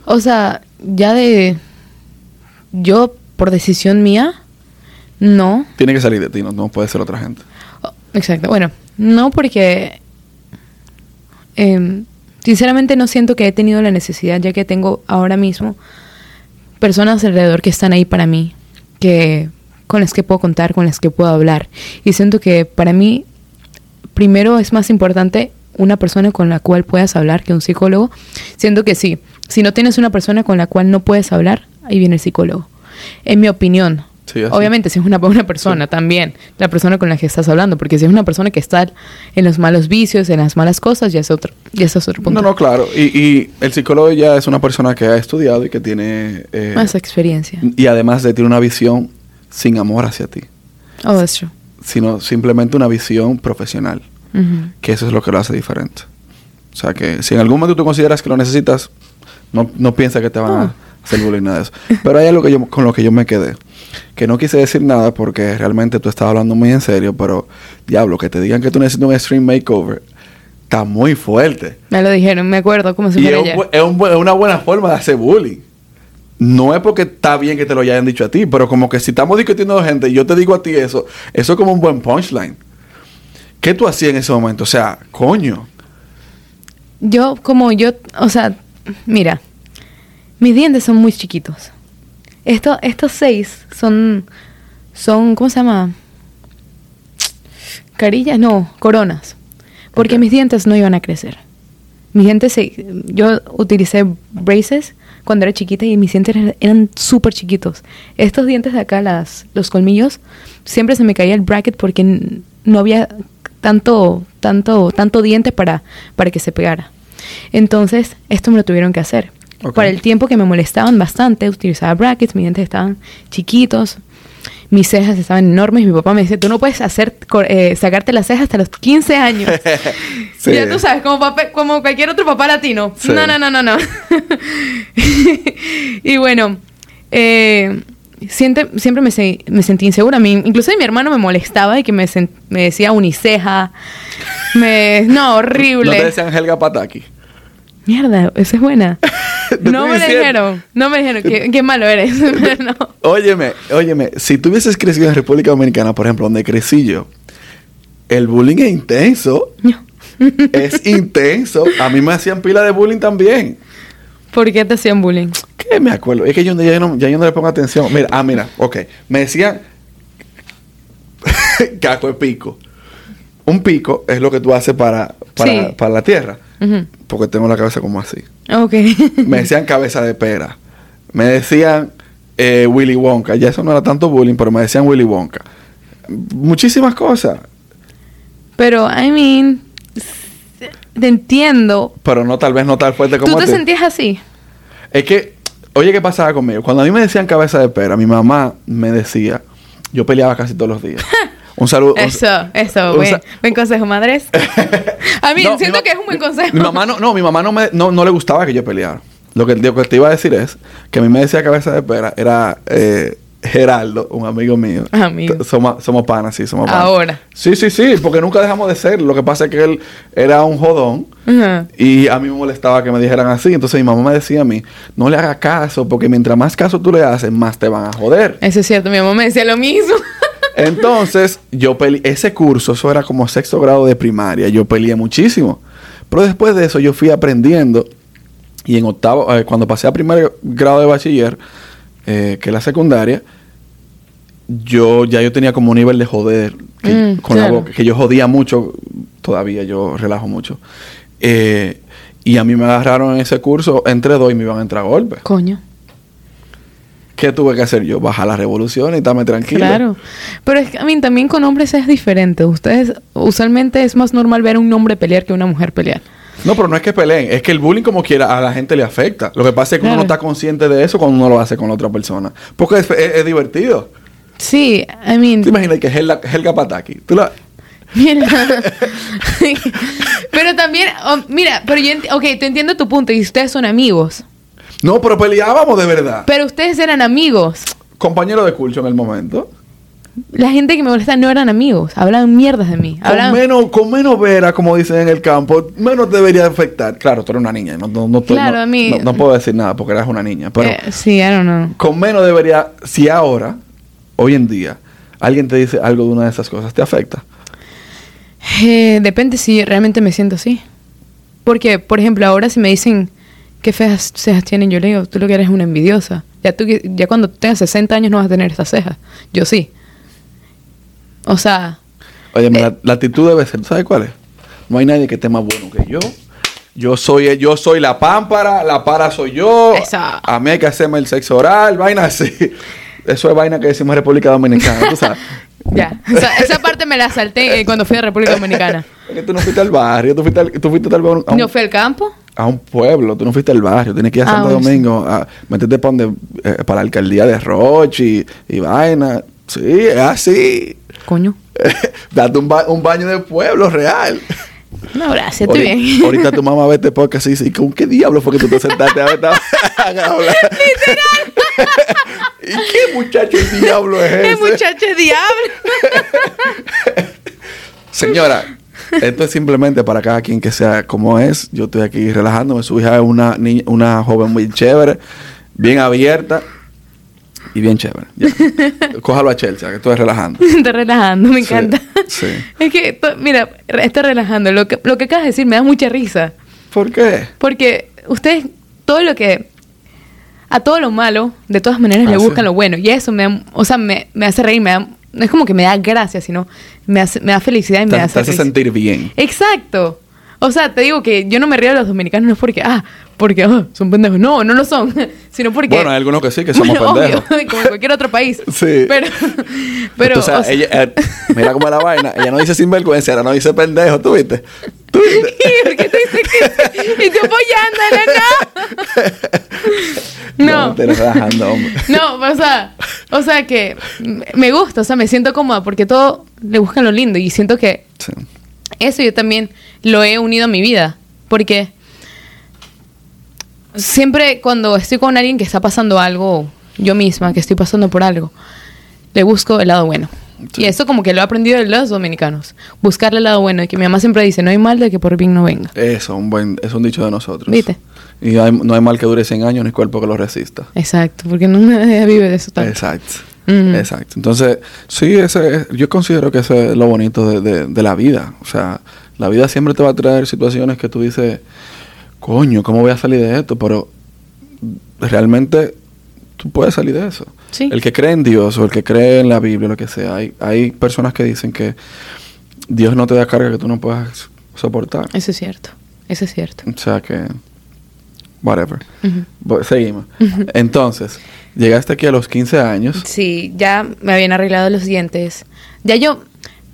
[SPEAKER 2] O sea, ya de... Yo, por decisión mía, no.
[SPEAKER 1] Tiene que salir de ti, no, no puede ser otra gente.
[SPEAKER 2] Oh, Exacto. Bueno, no porque... em, sinceramente no siento que he tenido la necesidad, ya que tengo ahora mismo personas alrededor que están ahí para mí, que con las que puedo contar, con las que puedo hablar. Y siento que para mí, primero es más importante una persona con la cual puedas hablar que un psicólogo. Siento que sí, si no tienes una persona con la cual no puedes hablar, ahí viene el psicólogo. En mi opinión.
[SPEAKER 1] Sí.
[SPEAKER 2] Obviamente, si es una buena persona también, la persona con la que estás hablando, porque si es una persona que está en los malos vicios, en las malas cosas, ya es otro, ya es otro punto.
[SPEAKER 1] No, no, claro. Y, y el psicólogo ya es una persona que ha estudiado y que tiene... eh,
[SPEAKER 2] Más experiencia.
[SPEAKER 1] y además de tiene una visión sin amor hacia ti,
[SPEAKER 2] Oh, that's true.
[SPEAKER 1] sino simplemente una visión profesional,
[SPEAKER 2] Ujú.
[SPEAKER 1] que eso es lo que lo hace diferente. O sea que si en algún momento tú consideras que lo necesitas, no, no piensa que te van a
[SPEAKER 2] No.
[SPEAKER 1] hacer bullying nada de eso. Pero hay algo que yo, con lo que yo me quedé, que no quise decir nada porque realmente tú estabas hablando muy en serio, pero diablo, que te digan que tú necesitas un extreme makeover, está muy fuerte.
[SPEAKER 2] Me lo dijeron, me acuerdo como si fuera
[SPEAKER 1] es, un es una buena forma de hacer bullying. No es porque está bien que te lo hayan dicho a ti, pero como que si estamos discutiendo de gente y yo te digo a ti eso, eso es como un buen punchline. ¿Qué tú hacías en ese momento? O sea, coño.
[SPEAKER 2] Yo, como yo, o sea, mira, mis dientes son muy chiquitos. Esto, estos seis son, son, ¿cómo se llama? Carillas, no, coronas. Porque mis dientes no iban a crecer. Mis dientes, se, yo utilicé braces cuando era chiquita y mis dientes eran- eran súper chiquitos. Estos dientes de acá, las, los colmillos, siempre se me caía el bracket porque no había tanto, tanto, tanto diente para, para que se pegara. Entonces, esto me lo tuvieron que hacer. Para el tiempo que me molestaban bastante, utilizaba brackets, mis dientes estaban chiquitos, mis cejas estaban enormes. Mi papá me decía, tú no puedes hacer, eh, sacarte las cejas hasta los 15 años.
[SPEAKER 1] Sí.
[SPEAKER 2] Ya tú sabes, como, papá- como cualquier otro papá latino.
[SPEAKER 1] Sí.
[SPEAKER 2] No, no, no, no, no. y bueno, eh, siente- siempre me, se- me sentí insegura. A mí, incluso mi hermano me molestaba y que me, decía uniceja. Me, no, horrible.
[SPEAKER 1] No te decían Helga Pataki.
[SPEAKER 2] Mierda, esa es buena. No me
[SPEAKER 1] diciendo.
[SPEAKER 2] dijeron. No me dijeron. Qué, qué malo eres. no.
[SPEAKER 1] Óyeme, óyeme, si tú hubieses crecido en República Dominicana, por ejemplo, donde crecí yo, el bullying es intenso. es intenso. A mí me hacían pila de bullying también.
[SPEAKER 2] ¿Por qué te hacían bullying?
[SPEAKER 1] ¿Qué me acuerdo? Es que yo ya no, ya yo no le pongo atención. Mira, ah, mira, ok. Me decían caco de pico. Un pico es lo que tú haces para, para,
[SPEAKER 2] Sí.
[SPEAKER 1] para la tierra. Porque tengo la cabeza como así.
[SPEAKER 2] Ok.
[SPEAKER 1] Me decían cabeza de pera. Me decían eh, Willy Wonka. Ya eso no era tanto bullying, pero me decían Willy Wonka. Muchísimas cosas.
[SPEAKER 2] Pero, I mean, te entiendo.
[SPEAKER 1] Pero no tal vez no tan fuerte como
[SPEAKER 2] ¿Tú te
[SPEAKER 1] ti.
[SPEAKER 2] sentías así?
[SPEAKER 1] Es que, oye, ¿qué pasaba conmigo? Cuando a mí me decían cabeza de pera, mi mamá me decía, yo peleaba casi todos los días. Un saludo.
[SPEAKER 2] Eso, eso, buen, buen consejo, madres. A mí,
[SPEAKER 1] No,
[SPEAKER 2] siento que es un buen consejo.
[SPEAKER 1] Mi mamá no, no, mi mamá no, me, no, no le gustaba que yo peleara. Lo que, lo que te iba a decir es que a mí me decía cabeza de pera, era eh, Geraldo, un amigo mío.
[SPEAKER 2] Amigo.
[SPEAKER 1] Somos, somos panas, sí, somos panas.
[SPEAKER 2] Ahora.
[SPEAKER 1] Sí, sí, sí, porque nunca dejamos de ser. Lo que pasa es que él era un jodón. Y a mí me molestaba que me dijeran así. Entonces mi mamá me decía a mí, no le hagas caso, porque mientras más caso tú le haces, más te van a joder.
[SPEAKER 2] Eso es cierto, mi mamá me decía lo mismo.
[SPEAKER 1] Entonces, yo peleé, ese curso, eso era como sexto grado de primaria, yo peleé muchísimo. Pero después de eso yo fui aprendiendo y en octavo, eh, cuando pasé a primer grado de bachiller, eh, que es la secundaria, yo ya yo tenía como un nivel de joder que,
[SPEAKER 2] Mm,
[SPEAKER 1] con la boca, que yo jodía mucho, todavía yo relajo mucho. Eh, y a mí me agarraron en ese curso entre dos y me iban a entrar a golpes.
[SPEAKER 2] Coño.
[SPEAKER 1] ¿Qué tuve que hacer yo? Bajar la revolución y estarme tranquilo.
[SPEAKER 2] Claro. Pero es que, a mí también con hombres es diferente. Ustedes, usualmente es más normal ver a un hombre pelear que una mujer pelear.
[SPEAKER 1] No, pero no es que peleen, es que el bullying como quiera a la gente le afecta. Lo que pasa es que uno no está consciente de eso cuando uno lo hace con la otra persona. Porque es, es- es divertido.
[SPEAKER 2] Sí, I mean,
[SPEAKER 1] ¿Te imaginas que es Helga, Helga Pataki? Tú la-
[SPEAKER 2] Mira. pero también, oh, mira, pero yo, ok, te entiendo tu punto y ustedes son amigos.
[SPEAKER 1] No, pero peleábamos de verdad.
[SPEAKER 2] Pero ustedes eran amigos.
[SPEAKER 1] Compañero de curso en el momento.
[SPEAKER 2] La gente que me molesta no eran amigos. Hablaban mierdas de mí.
[SPEAKER 1] Con menos, con menos vera, como dicen en el campo, menos debería afectar. Claro, tú eres una niña. No, no,
[SPEAKER 2] Claro,
[SPEAKER 1] no-
[SPEAKER 2] a mí-
[SPEAKER 1] no- no puedo decir nada porque eres una niña. Pero
[SPEAKER 2] Eh, sí, I don't know.
[SPEAKER 1] con menos debería, si ahora, hoy en día, alguien te dice algo de una de esas cosas, ¿te afecta?
[SPEAKER 2] Eh, depende si realmente me siento así. Porque, por ejemplo, ahora si me dicen qué feas cejas tienen, yo le digo, tú lo que eres es una envidiosa. Ya, tú, ya cuando tengas 60 años no vas a tener estas cejas. Yo sí. O sea,
[SPEAKER 1] Oye,
[SPEAKER 2] Eh.
[SPEAKER 1] la, la actitud debe ser, ¿sabes cuál es? No hay nadie que esté más bueno que yo. Yo soy, yo soy la pámpara, la para soy yo.
[SPEAKER 2] Eso.
[SPEAKER 1] A mí hay que hacerme el sexo oral, vaina así. Eso es vaina que decimos en República Dominicana, tú sabes.
[SPEAKER 2] ya. O sea, esa parte me la salté eh, cuando fui a República Dominicana.
[SPEAKER 1] Es que tú no fuiste al barrio, tú fuiste, al- tú fuiste tal vez a un, a un-
[SPEAKER 2] ¿No fui al campo?
[SPEAKER 1] A un pueblo, tú no fuiste al barrio, tienes que ir a
[SPEAKER 2] Ah,
[SPEAKER 1] Santo
[SPEAKER 2] sí.
[SPEAKER 1] Domingo a meterte para, donde, eh, para la alcaldía de Roche y, y vaina. Sí, es así.
[SPEAKER 2] Coño.
[SPEAKER 1] Date un, ba- un baño de pueblo real.
[SPEAKER 2] No, gracias, estoy
[SPEAKER 1] Ahorita-
[SPEAKER 2] bien.
[SPEAKER 1] Ahorita tu mamá ve este podcast y dice, ¿y con qué diablo fue que tú te sentaste a ver? ¿Y qué muchacho el diablo es ese?
[SPEAKER 2] ¡Qué muchacho diablo!
[SPEAKER 1] Señora, esto es simplemente para cada quien que sea como es. Yo estoy aquí relajándome. Su hija es una niña, una joven muy chévere, bien abierta y bien chévere. Ya. Cójalo a Chelsea, que estoy relajando.
[SPEAKER 2] Estoy relajando, me encanta.
[SPEAKER 1] sí.
[SPEAKER 2] Es que, mira, estoy relajando. Lo que, lo que acabas de decir me da mucha risa.
[SPEAKER 1] ¿Por qué?
[SPEAKER 2] Porque ustedes, todo lo que. A todo lo malo, de todas maneras
[SPEAKER 1] Ah,
[SPEAKER 2] le
[SPEAKER 1] sí.
[SPEAKER 2] buscan lo bueno. Y eso me. O sea, me, me hace reír, me da. No es como que me da gracia, sino me, hace, me da felicidad y me
[SPEAKER 1] Te,
[SPEAKER 2] hace
[SPEAKER 1] te hace
[SPEAKER 2] risa.
[SPEAKER 1] sentir bien.
[SPEAKER 2] Exacto. O sea, te digo que yo no me río de los dominicanos no es porque, ah, porque ah, son pendejos. No, no lo son. Sino porque.
[SPEAKER 1] Bueno, hay algunos que sí, que somos
[SPEAKER 2] Bueno,
[SPEAKER 1] pendejos.
[SPEAKER 2] obvio, como en cualquier otro país.
[SPEAKER 1] Sí.
[SPEAKER 2] Pero. pero
[SPEAKER 1] Tú
[SPEAKER 2] o sea,
[SPEAKER 1] ella, eh, mira cómo es la vaina. Ella no dice sinvergüenza, ella no dice pendejo. ¿Tú viste? ¿Tú viste?
[SPEAKER 2] ¿Por qué te dice que Y tú apoyándola, no. No.
[SPEAKER 1] te relajando, hombre.
[SPEAKER 2] No, o sea, o sea que me gusta, o sea, me siento cómoda porque todo le buscan lo lindo y siento que
[SPEAKER 1] Sí.
[SPEAKER 2] eso yo también lo he unido a mi vida, porque siempre cuando estoy con alguien que está pasando algo, yo misma que estoy pasando por algo, le busco el lado bueno.
[SPEAKER 1] Sí.
[SPEAKER 2] Y eso como que lo he aprendido de los dominicanos, buscarle el lado bueno y que mi mamá siempre dice, no hay mal de que por bien no venga.
[SPEAKER 1] Eso, un buen, es un dicho de nosotros.
[SPEAKER 2] ¿Viste?
[SPEAKER 1] Y hay- no hay mal que dure 100 años ni cuerpo que lo resista.
[SPEAKER 2] Exacto, porque no nadie vive de eso tanto.
[SPEAKER 1] Exacto.
[SPEAKER 2] Ujú.
[SPEAKER 1] Exacto. Entonces, sí, ese es- yo considero que eso es lo bonito de, de- de la vida. O sea, la vida siempre te va a traer situaciones que tú dices, coño, ¿cómo voy a salir de esto? Pero realmente tú puedes salir de eso.
[SPEAKER 2] Sí.
[SPEAKER 1] El que cree en Dios o el que cree en la Biblia, lo que sea, hay, hay personas que dicen que Dios no te da carga que tú no puedas soportar.
[SPEAKER 2] Eso es cierto, eso es cierto.
[SPEAKER 1] O sea que, whatever. Seguimos. Entonces, llegaste aquí a los 15 años.
[SPEAKER 2] Sí, ya me habían arreglado los dientes. Ya yo,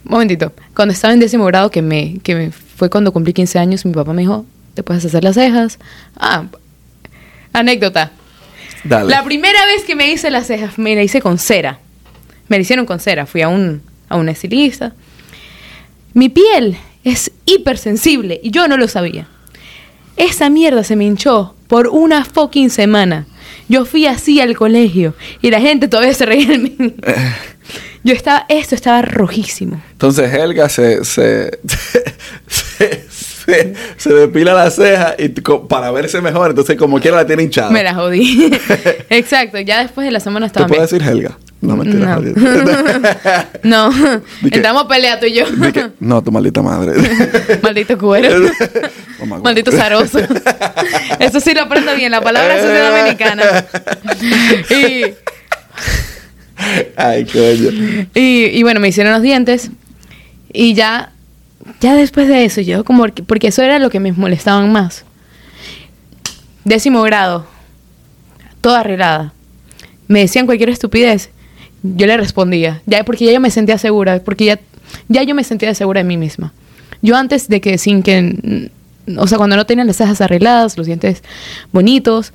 [SPEAKER 2] momentito, cuando estaba en décimo grado, que me, que me fue cuando cumplí 15 años, mi papá me dijo, te puedes hacer las cejas. Ah, anécdota.
[SPEAKER 1] Dale.
[SPEAKER 2] La primera vez que me hice las cejas, me la hice con cera. Me la hicieron con cera. Fui a un, a un estilista. Mi piel es hipersensible y yo no lo sabía. Esa mierda se me hinchó por una fucking semana. Yo fui así al colegio y la gente todavía se reía de mí. Yo estaba, esto estaba rojísimo.
[SPEAKER 1] Entonces Helga se, se, se, se, se depila la ceja y para verse mejor. Entonces, como quiera, la tiene hinchada.
[SPEAKER 2] Me la jodí. Exacto, ya después de la semana
[SPEAKER 1] ¿Te
[SPEAKER 2] estaba
[SPEAKER 1] puedes
[SPEAKER 2] bien.
[SPEAKER 1] decir Helga? No, mentira.
[SPEAKER 2] No. No,
[SPEAKER 1] que-
[SPEAKER 2] entramos a pelea tú y yo.
[SPEAKER 1] Que- no, tu maldita madre.
[SPEAKER 2] Maldito cuero.
[SPEAKER 1] Mamá,
[SPEAKER 2] Maldito zaroso. Eso sí lo aprendo bien, la palabra sociedad dominicana. Y,
[SPEAKER 1] Ay, coño.
[SPEAKER 2] y, y bueno, me hicieron los dientes. Y ya, ya después de eso, yo como, que- porque eso era lo que me molestaban más. Décimo grado, toda arreglada. Me decían cualquier estupidez, yo le respondía. Ya, porque ya yo me sentía segura, porque ya, ya yo me sentía segura de mí misma. Yo antes de que sin que, o sea, cuando no tenía las cejas arregladas, los dientes bonitos,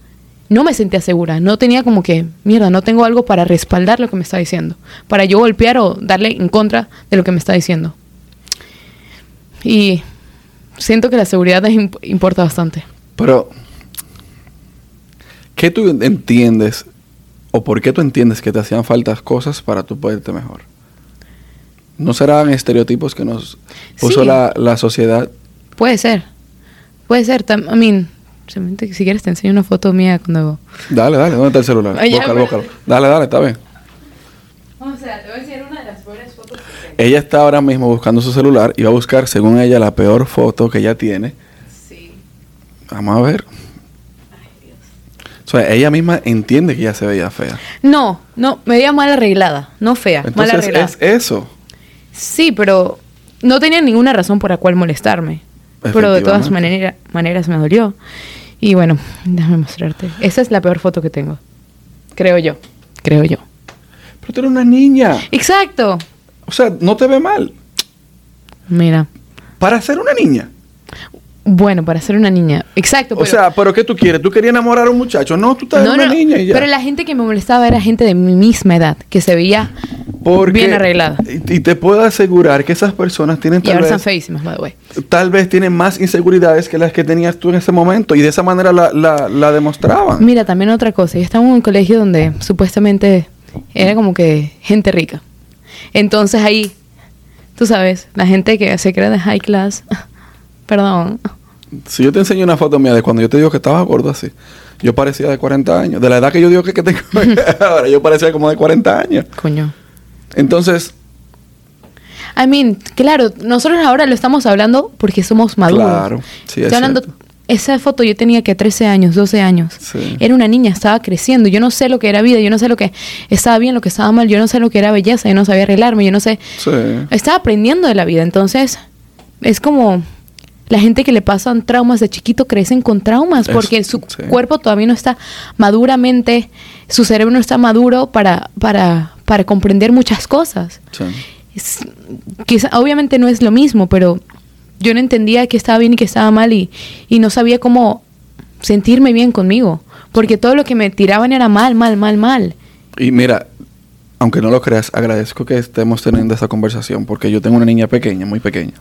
[SPEAKER 2] no me sentía segura. No tenía como que, mierda, no tengo algo para respaldar lo que me está diciendo. Para yo golpear o darle en contra de lo que me está diciendo. Y siento que la seguridad imp- importa bastante.
[SPEAKER 1] Pero, ¿Qué tú entiendes o por qué tú entiendes que te hacían faltas cosas para tú poderte mejor? ¿No serán estereotipos que nos puso
[SPEAKER 2] Sí.
[SPEAKER 1] la, la sociedad?
[SPEAKER 2] Puede ser. Puede ser. I mean, simplemente, si quieres te enseño una foto mía cuando...
[SPEAKER 1] Dale, dale, ¿dónde está el celular?
[SPEAKER 2] Ay, ya,
[SPEAKER 1] búscalo,
[SPEAKER 2] pero-
[SPEAKER 1] búscalo. Dale, dale, está bien.
[SPEAKER 2] O sea, te voy a enseñar una de las peores fotos que tengo.
[SPEAKER 1] Ella está ahora mismo buscando su celular y va a buscar, según ella, la peor foto que ella tiene.
[SPEAKER 2] Sí.
[SPEAKER 1] Vamos a ver. O sea, ella misma entiende que ella se veía fea.
[SPEAKER 2] No, no, me veía mal arreglada, no fea, mal arreglada.
[SPEAKER 1] es eso.
[SPEAKER 2] Sí, pero no tenía ninguna razón por la cual molestarme. Pero de todas manera- maneras me dolió. Y bueno, déjame mostrarte. Esa es la peor foto que tengo. Creo yo. Creo yo.
[SPEAKER 1] Pero tú eres una niña.
[SPEAKER 2] Exacto.
[SPEAKER 1] O sea, no te ve mal.
[SPEAKER 2] Mira.
[SPEAKER 1] Para ser una niña.
[SPEAKER 2] Bueno, para ser una niña. Exacto.
[SPEAKER 1] O sea, ¿pero qué tú quieres? ¿Tú querías enamorar a un muchacho? No, tú estás
[SPEAKER 2] no,
[SPEAKER 1] una
[SPEAKER 2] no,
[SPEAKER 1] niña y ya.
[SPEAKER 2] Pero la gente que me molestaba era gente de mi misma edad, que se veía
[SPEAKER 1] Porque-
[SPEAKER 2] bien arreglada.
[SPEAKER 1] Y, y te puedo asegurar que esas personas tienen
[SPEAKER 2] Y
[SPEAKER 1] tal
[SPEAKER 2] ahora
[SPEAKER 1] vez,
[SPEAKER 2] están feísimas, by the way.
[SPEAKER 1] tal vez tienen más inseguridades que las que tenías tú en ese momento y de esa manera la, la, la demostraban.
[SPEAKER 2] Mira, también otra cosa. Yo estaba en un colegio donde supuestamente era como que gente rica. Entonces ahí, tú sabes, la gente que se cree de high class, perdón,
[SPEAKER 1] Si yo te enseño una foto mía de cuando yo te digo que estaba gordo así, yo parecía de 40 años. De la edad que yo digo que, que tengo ahora, yo parecía como de 40 años.
[SPEAKER 2] coño.
[SPEAKER 1] Entonces,
[SPEAKER 2] I mean, claro, nosotros ahora lo estamos hablando porque somos maduros.
[SPEAKER 1] Claro, sí, es
[SPEAKER 2] Estoy hablando, esa foto yo tenía que 13 años, 12 años.
[SPEAKER 1] Sí.
[SPEAKER 2] Era una niña, estaba creciendo. Yo no sé lo que era vida, yo no sé lo que estaba bien, lo que estaba mal, yo no sé lo que era belleza, yo no sabía arreglarme, yo no sé.
[SPEAKER 1] sí.
[SPEAKER 2] Estaba aprendiendo de la vida, entonces es como la gente que le pasan traumas de chiquito crecen con traumas
[SPEAKER 1] Es-
[SPEAKER 2] porque su cuerpo todavía no está maduramente, su cerebro no está maduro para, para, para comprender muchas cosas.
[SPEAKER 1] sí.
[SPEAKER 2] Es- quizá, obviamente no es lo mismo, pero yo no entendía que estaba bien y que estaba mal y, y no sabía cómo sentirme bien conmigo, porque todo lo que me tiraban era mal, mal, mal, mal.
[SPEAKER 1] Y mira, aunque no lo creas, agradezco que estemos teniendo esta conversación porque yo tengo una niña pequeña, muy pequeña,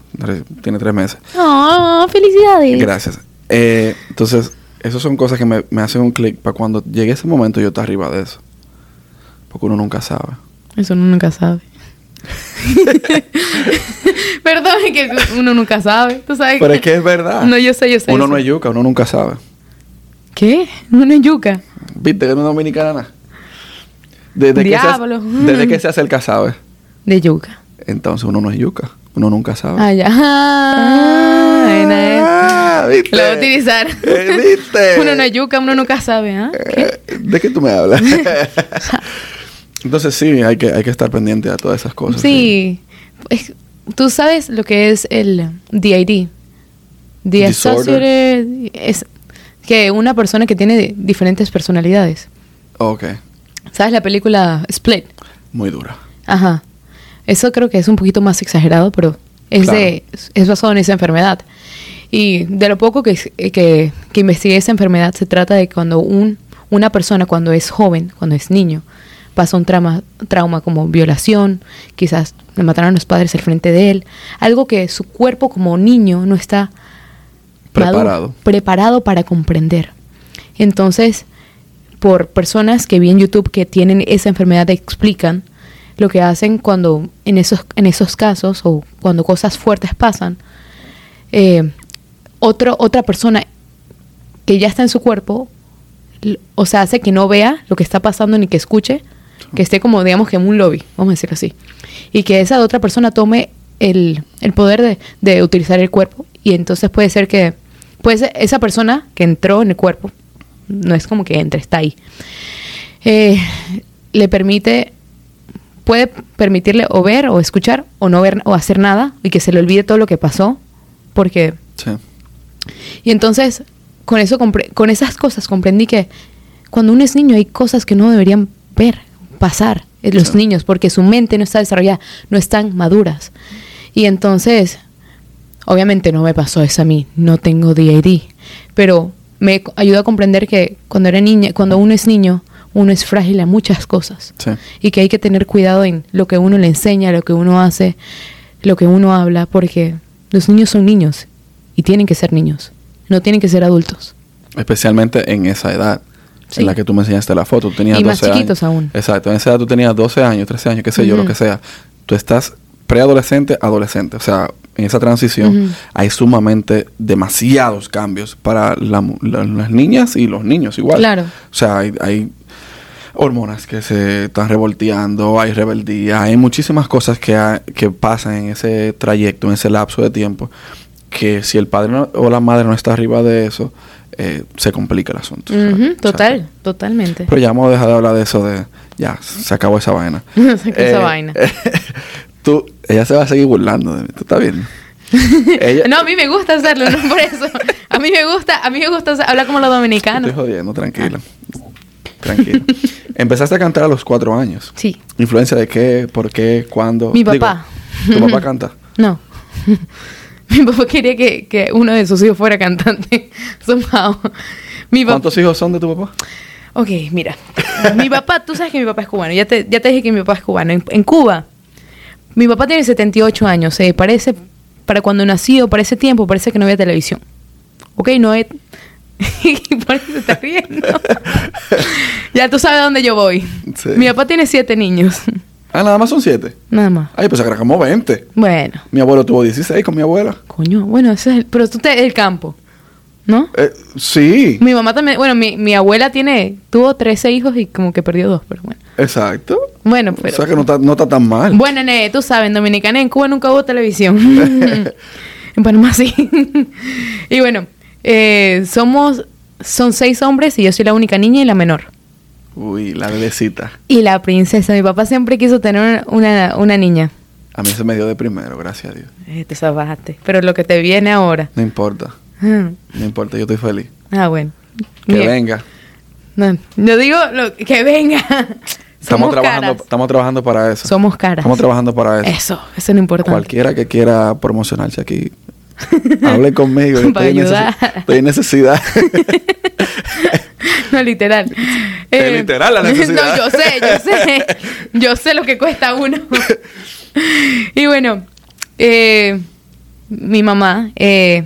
[SPEAKER 1] tiene tres meses.
[SPEAKER 2] ¡Oh, felicidades!
[SPEAKER 1] Gracias. Eh, entonces, esas son cosas que me, me hacen un clic para cuando llegue ese momento yo estar arriba de eso. Porque uno nunca sabe.
[SPEAKER 2] Eso uno nunca sabe. Perdón, es que uno nunca sabe. ¿Tú sabes?
[SPEAKER 1] Pero es que es verdad.
[SPEAKER 2] No, yo sé, yo sé.
[SPEAKER 1] uno
[SPEAKER 2] yo
[SPEAKER 1] no
[SPEAKER 2] sé.
[SPEAKER 1] es yuca, uno nunca sabe.
[SPEAKER 2] ¿Qué? Uno es yuca.
[SPEAKER 1] ¿Viste que no es dominicana? Desde que,
[SPEAKER 2] Diablo.
[SPEAKER 1] se, desde que se acerca, sabe.
[SPEAKER 2] De yuca.
[SPEAKER 1] Entonces uno no es yuca. Uno nunca sabe.
[SPEAKER 2] Ah, ya. Ah, esa.
[SPEAKER 1] Ah, ¿viste?
[SPEAKER 2] Lo voy a utilizar.
[SPEAKER 1] Eh, ¿Viste?
[SPEAKER 2] Uno no es yuca, uno nunca sabe, ¿ah?
[SPEAKER 1] Eh, ¿De qué tú me hablas? Entonces sí, hay que, hay que estar pendiente a todas esas cosas.
[SPEAKER 2] Sí. Es- Tú sabes lo que es el DID.
[SPEAKER 1] Disorder.
[SPEAKER 2] Es que una persona que tiene di- diferentes personalidades.
[SPEAKER 1] Ok,
[SPEAKER 2] ¿Sabes la película Split?
[SPEAKER 1] muy dura.
[SPEAKER 2] Ajá. Eso creo que es un poquito más exagerado, pero es
[SPEAKER 1] Claro.
[SPEAKER 2] de es basado en esa enfermedad. Y de lo poco que, que, que investigué esa enfermedad, se trata de cuando un, una persona, cuando es joven, cuando es niño, pasa un trauma, trauma como violación, quizás le mataron a los padres al frente de él, algo que su cuerpo como niño no está maduro,
[SPEAKER 1] Preparado.
[SPEAKER 2] preparado para comprender. Entonces, por personas que vi en YouTube que tienen esa enfermedad explican lo que hacen cuando en esos, en esos casos o cuando cosas fuertes pasan, eh, otro, otra persona que ya está en su cuerpo, o sea, hace que no vea lo que está pasando ni que escuche, que esté como, digamos, que en un lobby, vamos a decirlo así, y que esa otra persona tome el, el poder de, de utilizar el cuerpo, y entonces puede ser que, pues esa persona que entró en el cuerpo, no es como que entre, está ahí, eh, le permite, puede permitirle o ver o escuchar o no ver o hacer nada y que se le olvide todo lo que pasó, porque
[SPEAKER 1] Sí.
[SPEAKER 2] y entonces, con eso con esas cosas comprendí que cuando uno es niño hay cosas que no deberían ver, pasar en los
[SPEAKER 1] Sí.
[SPEAKER 2] niños, porque su mente no está desarrollada, no están maduras. Y entonces, obviamente no me pasó eso a mí, no tengo DID, pero me ayudó a comprender que cuando era niña, cuando uno es niño, uno es frágil a muchas cosas
[SPEAKER 1] Sí.
[SPEAKER 2] y que hay que tener cuidado en lo que uno le enseña, lo que uno hace, lo que uno habla, porque los niños son niños y tienen que ser niños, no tienen que ser adultos.
[SPEAKER 1] Especialmente en esa edad.
[SPEAKER 2] Sí.
[SPEAKER 1] en la que tú me enseñaste la foto. Tú tenías
[SPEAKER 2] Y más
[SPEAKER 1] 12
[SPEAKER 2] chiquitos
[SPEAKER 1] años.
[SPEAKER 2] aún.
[SPEAKER 1] Exacto, en esa edad tú tenías 12 años, 13 años, qué sé yo, lo que sea. Tú estás preadolescente, adolescente. O sea, en esa transición hay sumamente demasiados cambios para la mu- la- las niñas y los niños igual.
[SPEAKER 2] Claro.
[SPEAKER 1] O sea, hay, hay hormonas que se están revolteando, hay rebeldía, hay muchísimas cosas que, ha- que pasan en ese trayecto, en ese lapso de tiempo, que si el padre no- o la madre no está arriba de eso, eh, se complica el asunto.
[SPEAKER 2] Total,
[SPEAKER 1] Exacto.
[SPEAKER 2] totalmente.
[SPEAKER 1] Pero ya vamos a dejar de hablar de eso de... Ya, se acabó esa vaina.
[SPEAKER 2] Se acabó esa
[SPEAKER 1] Eh,
[SPEAKER 2] vaina.
[SPEAKER 1] tú, ella se va a seguir burlando de mí, ¿tú estás bien? ella,
[SPEAKER 2] No, a mí me gusta hacerlo, no por eso. A mí me gusta, a mí me gusta hablar como los
[SPEAKER 1] Estoy
[SPEAKER 2] dominicanos.
[SPEAKER 1] jodiendo, tranquila. Tranquila. Empezaste a cantar a los cuatro años.
[SPEAKER 2] Sí.
[SPEAKER 1] ¿Influencia de qué? ¿Por qué? ¿Cuándo?
[SPEAKER 2] Mi papá.
[SPEAKER 1] Digo, ¿Tu papá canta?
[SPEAKER 2] No. Mi papá quería que, que uno de sus hijos fuera cantante. Somehow. Mi papá.
[SPEAKER 1] ¿Cuántos hijos son de tu papá?
[SPEAKER 2] Ok, mira. mi papá, tú sabes que mi papá es cubano. Ya te, ya te dije que mi papá es cubano. En, en Cuba, mi papá tiene 78 años. eh, parece, para cuando nació, para ese tiempo, parece que no había televisión. Ok, no hay. por eso se está riendo. ya tú sabes a dónde yo voy.
[SPEAKER 1] Sí.
[SPEAKER 2] Mi papá tiene siete niños.
[SPEAKER 1] Ah, nada más son siete.
[SPEAKER 2] Nada más.
[SPEAKER 1] Ay, pues era como 20.
[SPEAKER 2] Bueno,
[SPEAKER 1] Mi abuelo tuvo 16 con mi abuela.
[SPEAKER 2] coño, bueno, ese es el, pero tú te el campo, ¿no?
[SPEAKER 1] Eh, sí,
[SPEAKER 2] Mi mamá también, bueno, mi, mi abuela tiene, tuvo 13 hijos y como que perdió dos, pero bueno.
[SPEAKER 1] exacto.
[SPEAKER 2] Bueno, pero...
[SPEAKER 1] o sea que no está, no está tan mal.
[SPEAKER 2] Bueno, nene, tú sabes, en Dominicana, en Cuba nunca hubo televisión. en Panamá sí. y bueno, eh, somos, son seis hombres y yo soy la única niña y la menor.
[SPEAKER 1] Uy, la bebecita.
[SPEAKER 2] Y la princesa, mi papá siempre quiso tener una, una niña.
[SPEAKER 1] A mí se me dio de primero, gracias a Dios.
[SPEAKER 2] Eh, te salvaste. Pero lo que te viene ahora.
[SPEAKER 1] No importa,
[SPEAKER 2] Ah,
[SPEAKER 1] no importa, yo estoy feliz.
[SPEAKER 2] Ah, bueno.
[SPEAKER 1] Que
[SPEAKER 2] Bien.
[SPEAKER 1] venga.
[SPEAKER 2] No, yo digo lo, que venga.
[SPEAKER 1] Estamos
[SPEAKER 2] Somos
[SPEAKER 1] trabajando,
[SPEAKER 2] caras.
[SPEAKER 1] estamos trabajando para eso.
[SPEAKER 2] Somos caras.
[SPEAKER 1] Estamos trabajando para eso.
[SPEAKER 2] Eso, eso es lo importante.
[SPEAKER 1] Cualquiera que quiera promocionarse aquí, hable conmigo.
[SPEAKER 2] Para
[SPEAKER 1] en. Estoy en necesidad.
[SPEAKER 2] No, literal.
[SPEAKER 1] Es literal la necesidad.
[SPEAKER 2] No, yo sé, yo sé. Yo sé lo que cuesta uno. y bueno, eh, mi mamá eh,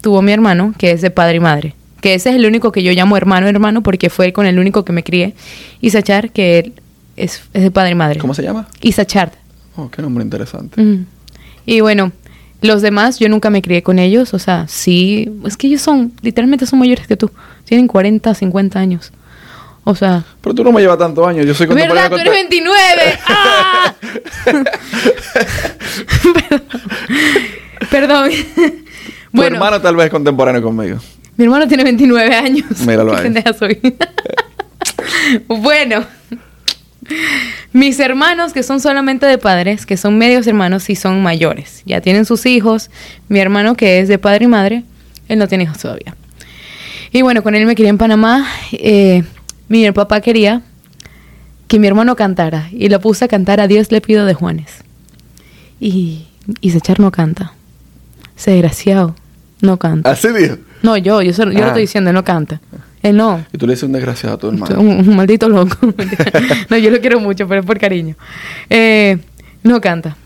[SPEAKER 2] tuvo mi hermano, que es de padre y madre. Que ese es el único que yo llamo hermano, hermano, porque fue con el único que me crié. Isachar, que él es, es de padre y madre.
[SPEAKER 1] ¿Cómo se llama?
[SPEAKER 2] Isachar.
[SPEAKER 1] Oh, qué nombre interesante.
[SPEAKER 2] Y bueno, los demás yo nunca me crié con ellos, o sea, sí, es que ellos son, literalmente son mayores que tú, tienen 40, 50 años. O sea,
[SPEAKER 1] Pero tú no me llevas tantos años. Yo soy
[SPEAKER 2] ¿verdad? Tú eres 29. ¡Ah! Perdón.
[SPEAKER 1] Tu
[SPEAKER 2] bueno,
[SPEAKER 1] hermano tal vez es contemporáneo conmigo.
[SPEAKER 2] mi hermano tiene 29 años.
[SPEAKER 1] Míralo
[SPEAKER 2] Qué
[SPEAKER 1] ahí.
[SPEAKER 2] pendeja soy. bueno, mis hermanos, que son solamente de padres, que son medios hermanos, sí son mayores. Ya tienen sus hijos. Mi hermano, que es de padre y madre, él no tiene hijos todavía. Y bueno, con él me crié en Panamá. Eh, mi papá quería que mi hermano cantara y lo puse a cantar a Dios le pido de Juanes. Y, y Sechar no canta. Ese desgraciado no canta.
[SPEAKER 1] Así dijo.
[SPEAKER 2] No, yo, yo, yo lo
[SPEAKER 1] Ah.
[SPEAKER 2] estoy diciendo, él no canta. Él no.
[SPEAKER 1] Y tú le dices un desgraciado a tu hermano.
[SPEAKER 2] Un, un maldito loco. no, yo lo quiero mucho, pero es por cariño. Eh, no canta.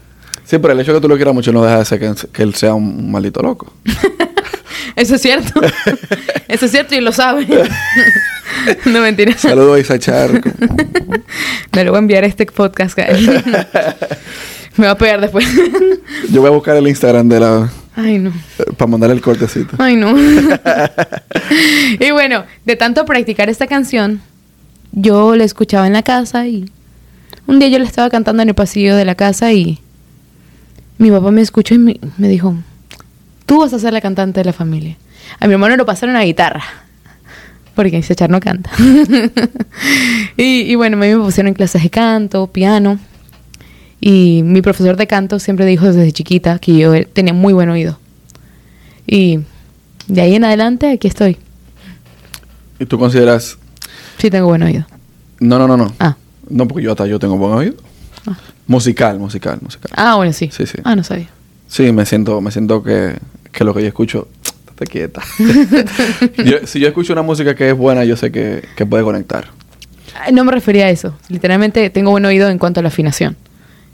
[SPEAKER 1] Sí, pero el hecho de que tú lo quieras mucho no deja de ser que, que él sea un maldito loco.
[SPEAKER 2] Eso es cierto. Eso es cierto y lo sabe. no mentira.
[SPEAKER 1] Saludos a Isachar.
[SPEAKER 2] Me lo voy a enviar a este podcast. a él. Me va a pegar después.
[SPEAKER 1] Yo voy a buscar el Instagram de la...
[SPEAKER 2] Ay, no.
[SPEAKER 1] para mandarle el cortecito.
[SPEAKER 2] Ay, no. y bueno, de tanto practicar esta canción, yo la escuchaba en la casa y un día yo la estaba cantando en el pasillo de la casa y mi papá me escuchó y me, me dijo, tú vas a ser la cantante de la familia. A mi hermano lo pasaron a guitarra. Porque ese echar no canta. y, y bueno, a mí me pusieron en clases de canto, piano. Y mi profesor de canto siempre dijo desde chiquita que yo tenía muy buen oído. Y de ahí en adelante aquí estoy.
[SPEAKER 1] ¿Y tú consideras...
[SPEAKER 2] Sí tengo buen oído.
[SPEAKER 1] No, no, no, no.
[SPEAKER 2] Ah.
[SPEAKER 1] No, porque yo hasta yo tengo buen oído.
[SPEAKER 2] Ah.
[SPEAKER 1] Musical, musical, musical.
[SPEAKER 2] Ah, bueno, sí.
[SPEAKER 1] Sí, sí.
[SPEAKER 2] Ah, no sabía.
[SPEAKER 1] Sí, me siento, me siento que, que lo que yo escucho, estate quieta. Yo- si yo escucho una música que es buena, yo sé que, que puede conectar.
[SPEAKER 2] Ay, No me refería a eso. Literalmente tengo buen oído en cuanto a la afinación.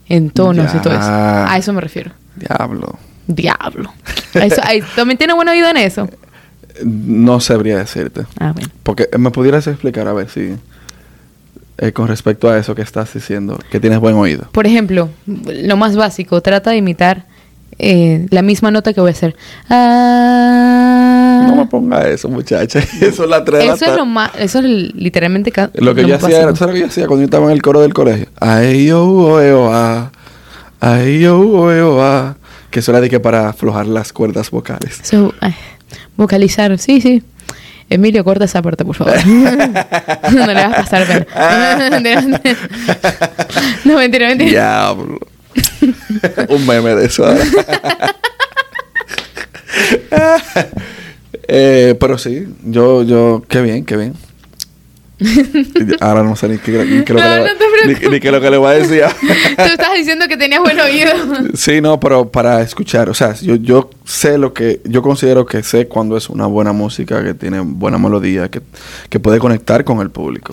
[SPEAKER 2] En tonos y todo eso. A eso me refiero.
[SPEAKER 1] Diablo.
[SPEAKER 2] Diablo. Eso- ¿También tiene buen oído en eso?
[SPEAKER 1] No sabría decirte.
[SPEAKER 2] Ah, bueno.
[SPEAKER 1] Porque eh, me pudieras explicar a ver si eh, con respecto a eso que estás diciendo, que tienes buen oído.
[SPEAKER 2] Por ejemplo, lo más básico, trata de imitar eh, la misma nota que voy a hacer. Ah,
[SPEAKER 1] No me ponga eso, muchacha. Eso es la
[SPEAKER 2] eso lo más, eso es literalmente
[SPEAKER 1] Lo que yo hacía era. ¿sabes lo que yo hacía cuando yo estaba en el coro del colegio? Ay, yo, oh, eh, oh, ah. Ay, yo, oh, eh, oh, ah. Que eso era de que para aflojar las cuerdas vocales.
[SPEAKER 2] So, ay, vocalizar, sí, sí. Emilio, corta esa parte, por favor. no le vas a pasar pena. no, mentira, mentira.
[SPEAKER 1] Diablo. Un meme de eso. eh, pero sí, yo, yo, qué bien, qué bien. Ahora no sé ni qué, ni qué lo que
[SPEAKER 2] No,
[SPEAKER 1] le va-
[SPEAKER 2] no
[SPEAKER 1] ni- ni qué lo que le voy a decir.
[SPEAKER 2] Tú estás diciendo que tenías buen oído.
[SPEAKER 1] Sí, no, pero para escuchar, o sea, yo, yo sé lo que, yo considero que sé cuando es una buena música, que tiene buena melodía, que, que puede conectar con el público.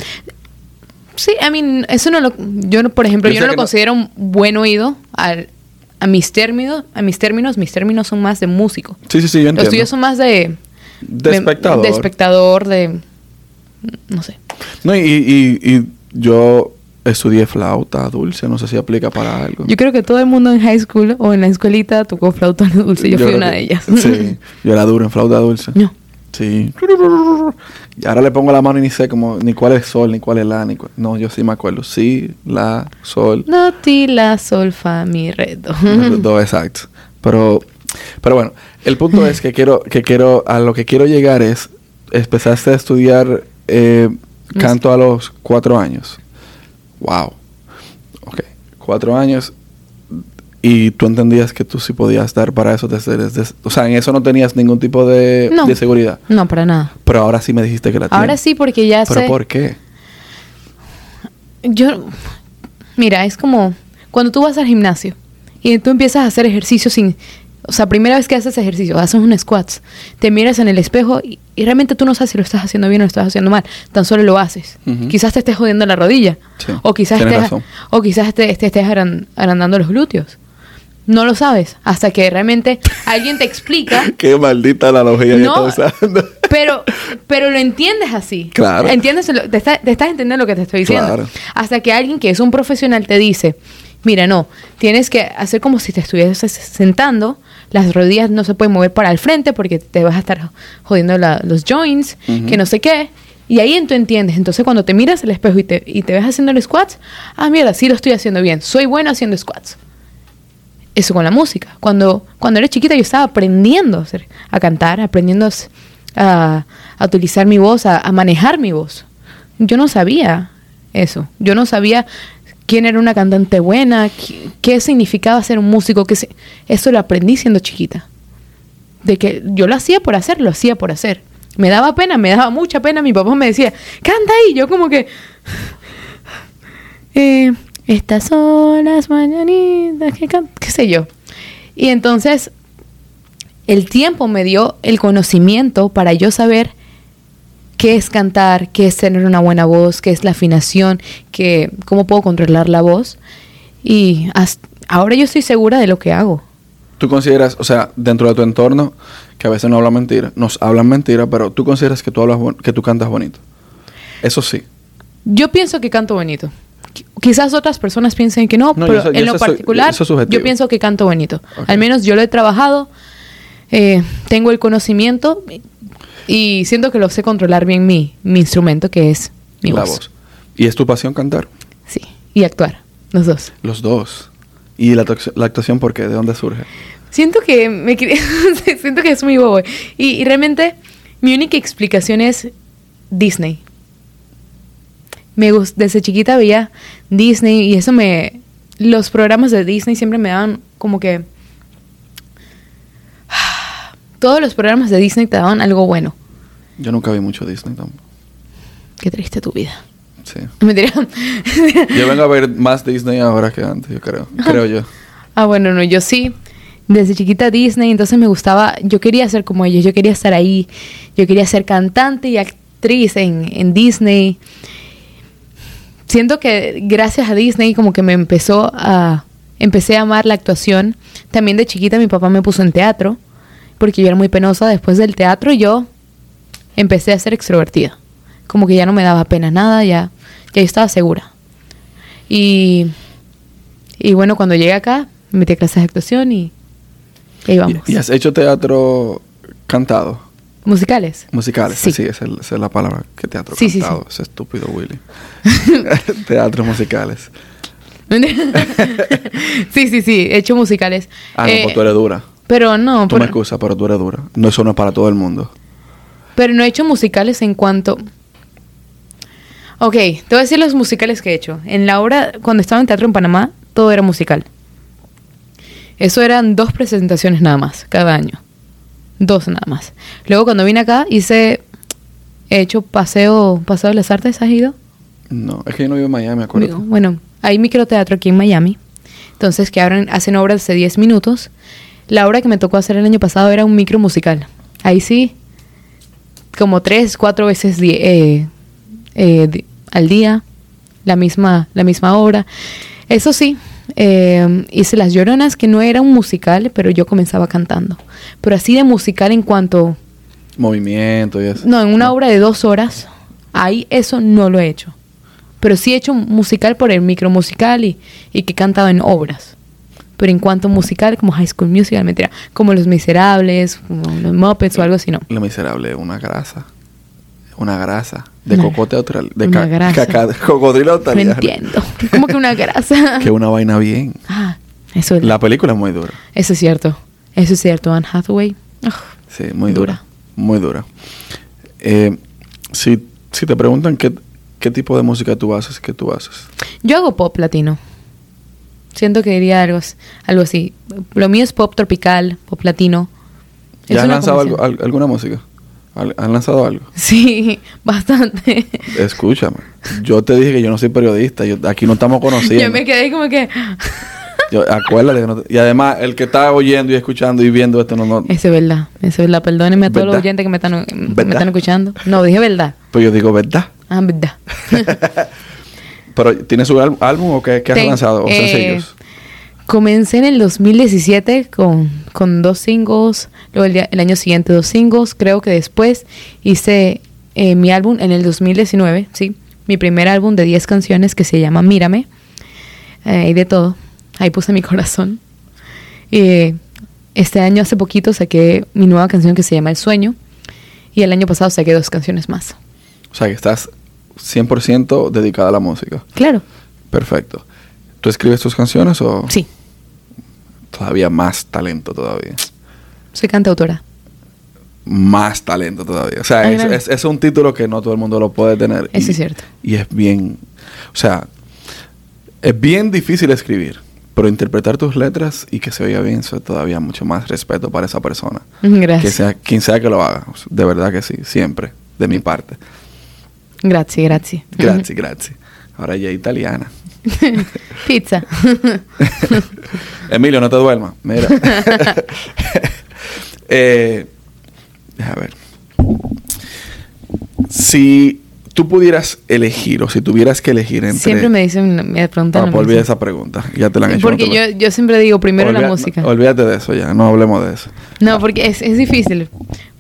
[SPEAKER 2] Sí, I mean, eso no lo... Yo, por ejemplo,
[SPEAKER 1] Yo
[SPEAKER 2] no lo
[SPEAKER 1] no-
[SPEAKER 2] considero un buen oído al- a mis términos. A mis términos, mis términos son más de músico.
[SPEAKER 1] Sí, sí, sí, yo
[SPEAKER 2] Los tuyos son más de...
[SPEAKER 1] de espectador.
[SPEAKER 2] De espectador, de... No sé.
[SPEAKER 1] No, y, y, y yo estudié flauta dulce, no sé si aplica para algo.
[SPEAKER 2] Yo creo que todo el mundo en high school o en la escuelita tocó flauta dulce. Yo, fui una
[SPEAKER 1] que-
[SPEAKER 2] de ellas.
[SPEAKER 1] Sí, yo era duro en flauta dulce.
[SPEAKER 2] No.
[SPEAKER 1] Sí. Y ahora le pongo la mano y ni sé como, ni cuál es sol, ni cuál es la, ni cuál- No, yo sí me acuerdo. Sí, la, sol.
[SPEAKER 2] Do, ti, la, sol, fa, mi, re, do.
[SPEAKER 1] Dos exacto. Pero, pero bueno, el punto es que quiero, que quiero, a lo que quiero llegar es, empezaste a estudiar eh, canto a los cuatro años. Wow. Ok. Cuatro años. Y tú entendías que tú sí podías dar para eso desde, desde- o sea, en eso no tenías ningún tipo de,
[SPEAKER 2] No.
[SPEAKER 1] de seguridad.
[SPEAKER 2] No, para nada.
[SPEAKER 1] Pero ahora sí me dijiste que la
[SPEAKER 2] Ahora
[SPEAKER 1] tienes.
[SPEAKER 2] sí, porque ya
[SPEAKER 1] ¿Pero
[SPEAKER 2] sé...
[SPEAKER 1] por qué?
[SPEAKER 2] Yo, mira, es como cuando tú vas al gimnasio y tú empiezas a hacer ejercicio sin, o sea, primera vez que haces ejercicio, haces un squats, te miras en el espejo y, y realmente tú no sabes si lo estás haciendo bien o lo estás haciendo mal, tan solo lo haces. Quizás te estés jodiendo la rodilla
[SPEAKER 1] Sí,
[SPEAKER 2] o quizás estés, o quizás te, te estés agrandando los glúteos. No lo sabes hasta que realmente alguien te explica
[SPEAKER 1] Qué maldita analogía
[SPEAKER 2] No.
[SPEAKER 1] que usando.
[SPEAKER 2] pero, pero lo entiendes así.
[SPEAKER 1] Claro.
[SPEAKER 2] Entiendes, te, está- te estás entendiendo lo que te estoy diciendo.
[SPEAKER 1] Claro.
[SPEAKER 2] Hasta que alguien que es un profesional te dice, mira, no, tienes que hacer como si te estuvieses sentando, las rodillas no se pueden mover para el frente porque te vas a estar jodiendo la- los joints, que no sé qué. Y ahí tú entiendes. Entonces cuando te miras al espejo y te, y te ves haciendo los squats, ah, mira, sí lo estoy haciendo bien. Soy bueno haciendo squats. Eso con la música. Cuando, cuando era chiquita yo estaba aprendiendo a, hacer- a cantar, aprendiendo a, utilizar mi voz, a, manejar mi voz. Yo no sabía eso. Yo no sabía quién era una cantante buena, qué, significaba ser un músico. Qué eso lo aprendí siendo chiquita. De que yo lo hacía por hacer, lo hacía por hacer. Me daba pena, me daba mucha pena. Mi papá me decía, canta ahí. Yo como que... Eh, estas son las mañanitas que qué sé yo. Y entonces el tiempo me dio el conocimiento para yo saber qué es cantar, qué es tener una buena voz, qué es la afinación, que, cómo puedo controlar la voz. Y hasta- ahora yo estoy segura de lo que hago.
[SPEAKER 1] Tú consideras, o sea, dentro de tu entorno, que a veces no hablan mentira, nos hablan mentira, pero tú consideras que tú hablas que tú cantas bonito. Eso sí.
[SPEAKER 2] Yo pienso que canto bonito. Qui- Quizás otras personas piensen que no,
[SPEAKER 1] No,
[SPEAKER 2] pero
[SPEAKER 1] yo sé- yo
[SPEAKER 2] en lo
[SPEAKER 1] soy-
[SPEAKER 2] particular yo pienso que canto bonito. Al menos yo lo he trabajado, eh, tengo el conocimiento y siento que lo sé controlar bien mi, mi instrumento, que es mi
[SPEAKER 1] la
[SPEAKER 2] voz.
[SPEAKER 1] voz. ¿Y es tu pasión cantar?
[SPEAKER 2] Sí, y actuar, los dos.
[SPEAKER 1] Los dos. ¿Y la, actuación por qué? ¿De dónde surge?
[SPEAKER 2] Siento que me siento que es muy bobo. Y, y realmente mi única explicación es Disney. Me desde chiquita veía Disney y eso me los programas de Disney siempre me daban como que todos los programas de Disney te daban algo bueno.
[SPEAKER 1] Yo nunca vi mucho Disney tampoco.
[SPEAKER 2] Qué triste tu vida.
[SPEAKER 1] Sí.
[SPEAKER 2] Mentira.
[SPEAKER 1] Yo vengo a ver más Disney ahora que antes, yo creo. Creo yo.
[SPEAKER 2] Ah, bueno, no, yo sí. Desde chiquita Disney, entonces me gustaba, yo quería ser como ellos, yo quería estar ahí, yo quería ser cantante y actriz en, en Disney. Siento que gracias a Disney como que me empezó a, empecé a amar la actuación. También de chiquita mi papá me puso en teatro, porque yo era muy penosa. Después del teatro yo empecé a ser extrovertida. Como que ya no me daba pena nada, ya, ya estaba segura. Y, y bueno, cuando llegué acá, me metí clases de actuación y, y ahí vamos.
[SPEAKER 1] ¿Y, y has hecho teatro cantado?
[SPEAKER 2] ¿Musicales?
[SPEAKER 1] Musicales,
[SPEAKER 2] Sí.
[SPEAKER 1] sí, esa es, esa es la palabra que teatro
[SPEAKER 2] Sí, sí,
[SPEAKER 1] cantado. Ese estúpido Willy. Teatros musicales.
[SPEAKER 2] sí, sí, sí, he hecho musicales.
[SPEAKER 1] Ah, no,
[SPEAKER 2] Eh,
[SPEAKER 1] pues tú eres dura.
[SPEAKER 2] Pero no,
[SPEAKER 1] Tú me excusas, pero tú eres dura. No, eso no es para todo el mundo.
[SPEAKER 2] pero no he hecho musicales en cuanto... Ok, te voy a decir los musicales que he hecho. En la obra, cuando estaba en teatro en Panamá, todo era musical. Eso eran dos presentaciones nada más, cada año. Dos nada más. Luego cuando vine acá, hice... He hecho paseo, paseo de las artes, ¿has ido?
[SPEAKER 1] No, es que yo no vivo en Miami, acuérdate.
[SPEAKER 2] Digo, Bueno, hay microteatro aquí en Miami. Entonces, que abren, hacen obras de 10 minutos. La obra que me tocó hacer el año pasado era un micro musical. Ahí sí, como tres, cuatro veces di- eh, eh, di- al día, la misma, la misma obra. Eso sí, eh, hice Las Lloronas, que no era un musical, pero yo comenzaba cantando. Pero así de musical en cuanto...
[SPEAKER 1] Movimiento y eso.
[SPEAKER 2] No, en una obra de dos horas, ahí eso no lo he hecho. Pero sí he hecho musical por el micro musical y, y que he cantado en obras. Pero en cuanto a musical, como High School Musical, mentira, como Los Miserables, como Los Muppets o algo así, no.
[SPEAKER 1] Lo miserable, una grasa. Una grasa. De
[SPEAKER 2] Una-
[SPEAKER 1] cocote austral. De
[SPEAKER 2] una
[SPEAKER 1] ca-
[SPEAKER 2] grasa.
[SPEAKER 1] caca- cocodrilo
[SPEAKER 2] No
[SPEAKER 1] australiano.
[SPEAKER 2] entiendo. Como que una grasa.
[SPEAKER 1] Que una vaina bien.
[SPEAKER 2] ah, eso es,
[SPEAKER 1] La película es muy dura.
[SPEAKER 2] eso es cierto. Eso es cierto. Anne Hathaway. ugh,
[SPEAKER 1] Sí, muy dura.
[SPEAKER 2] Dura.
[SPEAKER 1] Muy dura. Eh, si, si te preguntan qué, qué tipo de música tú haces, ¿qué tú haces?
[SPEAKER 2] Yo hago pop latino. Siento que diría algo, algo así. Lo mío es pop tropical, pop latino.
[SPEAKER 1] ¿Ya has lanzado algo- alguna música? ¿Al- ¿Has lanzado algo?
[SPEAKER 2] Sí, bastante.
[SPEAKER 1] Escúchame. Yo te dije que yo no soy periodista. Yo, aquí no estamos conociendo.
[SPEAKER 2] Yo me quedé como que...
[SPEAKER 1] Yo- acuérdate que no te- Y además, el que está oyendo y escuchando y viendo esto no... no
[SPEAKER 2] Eso es verdad, eso es verdad. Perdónenme a todos los oyentes que me están, me están escuchando. No, dije verdad.
[SPEAKER 1] pues yo digo, ¿verdad?
[SPEAKER 2] Ah, verdad.
[SPEAKER 1] Pero ¿tienes ál- álbum o qué, qué has
[SPEAKER 2] Ten-
[SPEAKER 1] lanzado? ¿O
[SPEAKER 2] eh,
[SPEAKER 1] sencillos?
[SPEAKER 2] Comencé en el 2017 con, con dos singles, luego el, día- el año siguiente dos singles, creo que después hice eh, mi álbum en el 2019, sí, mi primer álbum de 10 canciones que se llama Mírame, eh, y de todo, ahí puse mi corazón. Y este año hace poquito saqué mi nueva canción que se llama El Sueño, y el año pasado saqué dos canciones más.
[SPEAKER 1] O sea, que estás 100% dedicada a la música.
[SPEAKER 2] Claro,
[SPEAKER 1] Perfecto. ¿Tú escribes tus canciones o
[SPEAKER 2] sí,
[SPEAKER 1] todavía más talento todavía?
[SPEAKER 2] soy cantautora.
[SPEAKER 1] Más talento todavía. O sea, es, es- es un título que no todo el mundo lo puede tener.
[SPEAKER 2] Eso
[SPEAKER 1] y-
[SPEAKER 2] es cierto.
[SPEAKER 1] Y es bien... O sea, es bien difícil escribir. Pero interpretar tus letras y que se oiga bien, eso es todavía mucho más respeto para esa persona.
[SPEAKER 2] Gracias.
[SPEAKER 1] Que sea quien sea que lo haga. De verdad que sí, siempre. De mi parte.
[SPEAKER 2] Gracias, gracias.
[SPEAKER 1] Gracias, gracias. Ahora ya italiana.
[SPEAKER 2] Pizza.
[SPEAKER 1] Emilio, no te duermas. Mira. eh, deja ver. Si tú pudieras elegir, o si tuvieras que elegir entre.
[SPEAKER 2] Siempre me dicen, me preguntan.
[SPEAKER 1] Ah, pues olvida esa pregunta. Ya te la han hecho.
[SPEAKER 2] Porque
[SPEAKER 1] no
[SPEAKER 2] yo, yo siempre digo primero la música.
[SPEAKER 1] no, olvídate de eso ya. No hablemos de eso.
[SPEAKER 2] No, porque es, es difícil.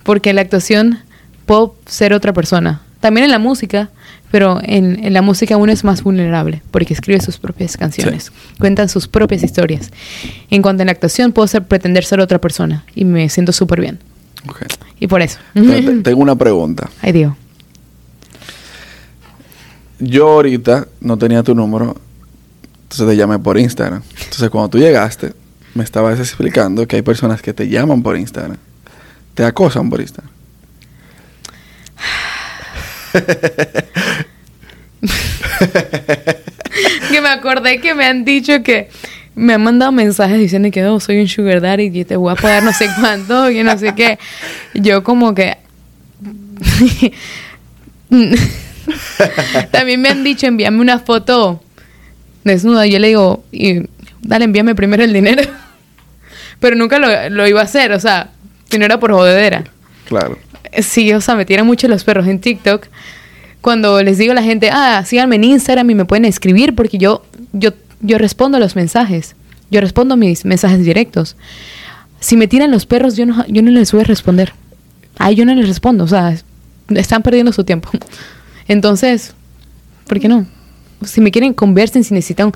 [SPEAKER 2] Porque en la actuación puedo ser otra persona. También en la música, pero en, en la música uno es más vulnerable porque escribe sus propias canciones, cuentan sus propias historias. En cuanto a la actuación, puedo ser, pretender ser otra persona y me siento súper bien.
[SPEAKER 1] Ok.
[SPEAKER 2] Y por eso.
[SPEAKER 1] Tengo una pregunta.
[SPEAKER 2] Ay, Dios.
[SPEAKER 1] Yo ahorita no tenía tu número, entonces te llamé por Instagram. Entonces cuando tú llegaste, me estabas explicando que hay personas que te llaman por Instagram, te acosan por Instagram.
[SPEAKER 2] que me acordé que me han dicho que me han mandado mensajes diciendo que oh, soy un sugar daddy y te voy a pagar no sé cuánto y no sé qué. Yo como que... También me han dicho envíame una foto desnuda. Yo le digo, y, dale, envíame primero el dinero. Pero nunca lo, lo iba a hacer, o sea, si no era por jodedera.
[SPEAKER 1] Claro.
[SPEAKER 2] Sí, o sea, me tiran mucho los perros en TikTok. Cuando les digo a la gente, ah, síganme en Instagram y me pueden escribir porque yo, yo, yo respondo a los mensajes. Yo respondo a mis mensajes directos. Si me tiran los perros, yo no, yo no les voy a responder. Ay, yo no les respondo. O sea, están perdiendo su tiempo. Entonces, ¿por qué no? Si me quieren, conversen, si necesitan,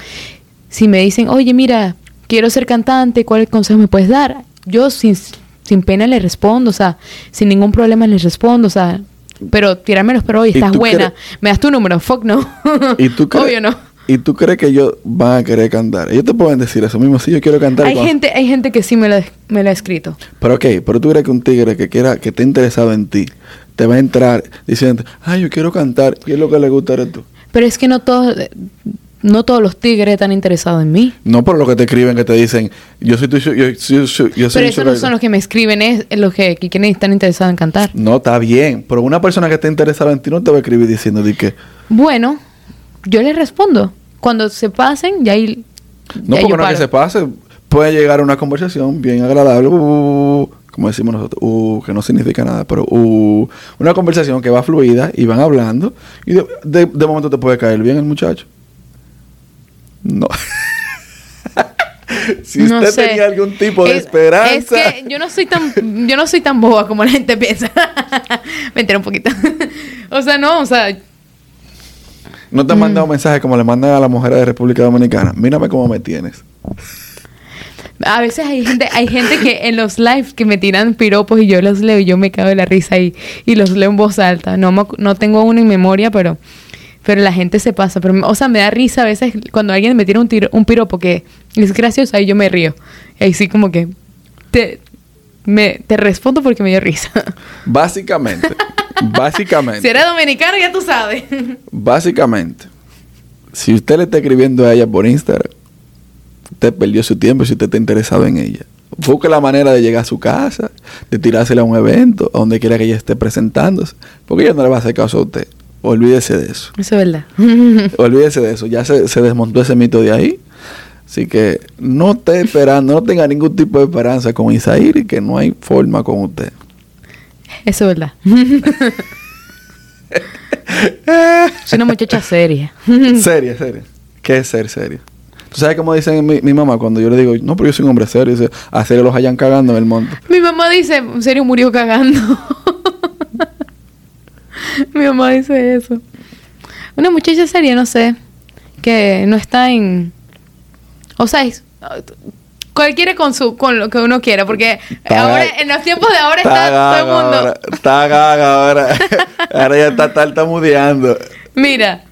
[SPEAKER 2] si me dicen, oye, mira, quiero ser cantante, ¿cuál consejo me puedes dar? Yo sin, sin pena les respondo, o sea, sin ningún problema les respondo, o sea, pero tirarme los pero oye,
[SPEAKER 1] ¿Y
[SPEAKER 2] estás buena, me das tu número, fuck no.
[SPEAKER 1] ¿Y tú crees,
[SPEAKER 2] Obvio no.
[SPEAKER 1] ¿Y tú crees que ellos van a querer cantar? Ellos te pueden decir eso mismo, sí, yo quiero cantar.
[SPEAKER 2] Hay gente, hay gente que sí me lo, me lo ha escrito.
[SPEAKER 1] Pero ok, pero tú crees que un tigre que quiera, que esté interesado en ti, te va a entrar diciendo, ay, yo quiero cantar, ¿qué es lo que le gusta eres tú?
[SPEAKER 2] Pero es que no todos, no todos los tigres están interesados en mí.
[SPEAKER 1] No por lo que te escriben, que te dicen, yo soy tu, yo, yo, yo, yo soy
[SPEAKER 2] Pero esos no son los que me escriben, es los que, que están interesados en cantar.
[SPEAKER 1] No, está bien, pero una persona que esté interesada en ti no te va a escribir diciendo de que,
[SPEAKER 2] Bueno, yo les respondo. Cuando se pasen, ya ahí.
[SPEAKER 1] no
[SPEAKER 2] ya
[SPEAKER 1] porque no que se pase, puede llegar a una conversación bien agradable, uh, como decimos nosotros, uh, que no significa nada, pero uh, una conversación que va fluida y van hablando y de, de- de momento te puede caer bien el muchacho. No. si
[SPEAKER 2] No
[SPEAKER 1] usted
[SPEAKER 2] sé.
[SPEAKER 1] tenía algún tipo de
[SPEAKER 2] Es-
[SPEAKER 1] esperanza.
[SPEAKER 2] Es que yo no soy tan, yo no soy tan boba como la gente piensa. Me enteré un poquito. o sea, no, o sea,
[SPEAKER 1] No te han mandado mensajes como le mandan a la mujer de República Dominicana. Mírame cómo me tienes.
[SPEAKER 2] a veces hay gente, hay gente que en los lives que me tiran piropos y yo los leo y yo me cago de la risa y, y los leo en voz alta. No, no tengo uno en memoria, pero, pero la gente se pasa. Pero, o sea, me da risa a veces cuando alguien me tira un, tiro, un piropo que es gracioso, ahí yo me río. Ahí sí como que te, me, te respondo porque me dio risa.
[SPEAKER 1] Básicamente. básicamente.
[SPEAKER 2] si eres dominicano, ya tú sabes.
[SPEAKER 1] Básicamente. Si usted le está escribiendo a ella por Instagram, usted perdió su tiempo si usted está interesado en ella. Busque la manera de llegar a su casa, de tirársela a un evento, a donde quiera que ella esté presentándose, porque ella no le va a hacer caso a usted. Olvídese de eso.
[SPEAKER 2] Eso es verdad.
[SPEAKER 1] Olvídese de eso. Ya se, se desmontó ese mito de ahí. Así que no esté esperando, no tenga ningún tipo de esperanza con Isaír y que no hay forma con usted.
[SPEAKER 2] Eso es verdad. Soy una muchacha seria.
[SPEAKER 1] seria, seria. ¿Qué es ser serio? ¿Tú sabes cómo dice mi, mi mamá cuando yo le digo, no, pero yo soy un hombre serio? Dice, a serio los hayan cagando en el monte.
[SPEAKER 2] Mi mamá dice, en serio murió cagando. Mi mamá dice eso. Una muchacha seria, no sé, que no está en... O sea, es- cualquiera con su con lo que uno quiera, porque ahora en los tiempos de ahora está, todo el mundo.
[SPEAKER 1] Ahora, está gaga ahora. ahora ya está tartamudeando.
[SPEAKER 2] Mira,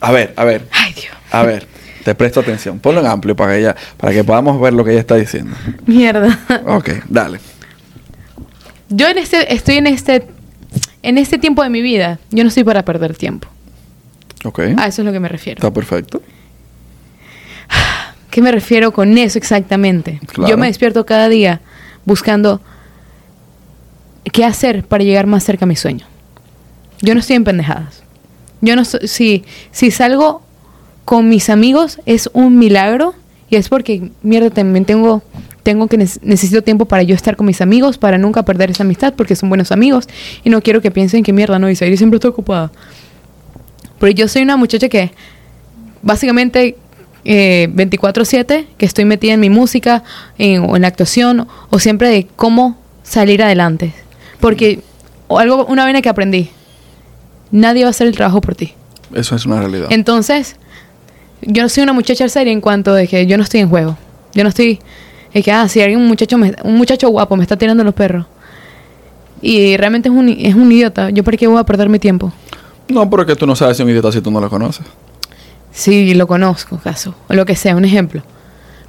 [SPEAKER 1] A ver, a ver,
[SPEAKER 2] ay Dios,
[SPEAKER 1] a ver. Te presto atención. Ponlo en amplio para que, ella, para que podamos ver lo que ella está diciendo.
[SPEAKER 2] mierda.
[SPEAKER 1] Ok, dale.
[SPEAKER 2] Yo en este estoy en este en este tiempo de mi vida, yo no estoy para perder tiempo.
[SPEAKER 1] Ok.
[SPEAKER 2] A eso es lo que me refiero.
[SPEAKER 1] Está perfecto.
[SPEAKER 2] ¿Qué me refiero con eso exactamente?
[SPEAKER 1] Claro.
[SPEAKER 2] Yo me despierto cada día buscando qué hacer para llegar más cerca a mi sueño. Yo no estoy en pendejadas. Yo no soy, si, si salgo con mis amigos es un milagro y es porque, mierda, también tengo, tengo que nec- necesito tiempo para yo estar con mis amigos, para nunca perder esa amistad porque son buenos amigos y no quiero que piensen que mierda, no, Isaí siempre está ocupada. Pero yo soy una muchacha que básicamente eh, 24/7, que estoy metida en mi música en- o en la actuación o siempre de cómo salir adelante. Porque o algo, una vaina que aprendí, nadie va a hacer el trabajo por ti.
[SPEAKER 1] Eso es una realidad.
[SPEAKER 2] Entonces, yo soy una muchacha seria en cuanto de que yo no estoy en juego. Yo no estoy... Es que, ah, si alguien, un muchacho, me- un muchacho guapo me está tirando los perros. Y realmente es un, es un idiota. ¿Yo para qué voy a perder mi tiempo?
[SPEAKER 1] No, pero es que tú no sabes si un idiota si tú no lo conoces.
[SPEAKER 2] Sí, lo conozco, caso. O lo que sea, un ejemplo.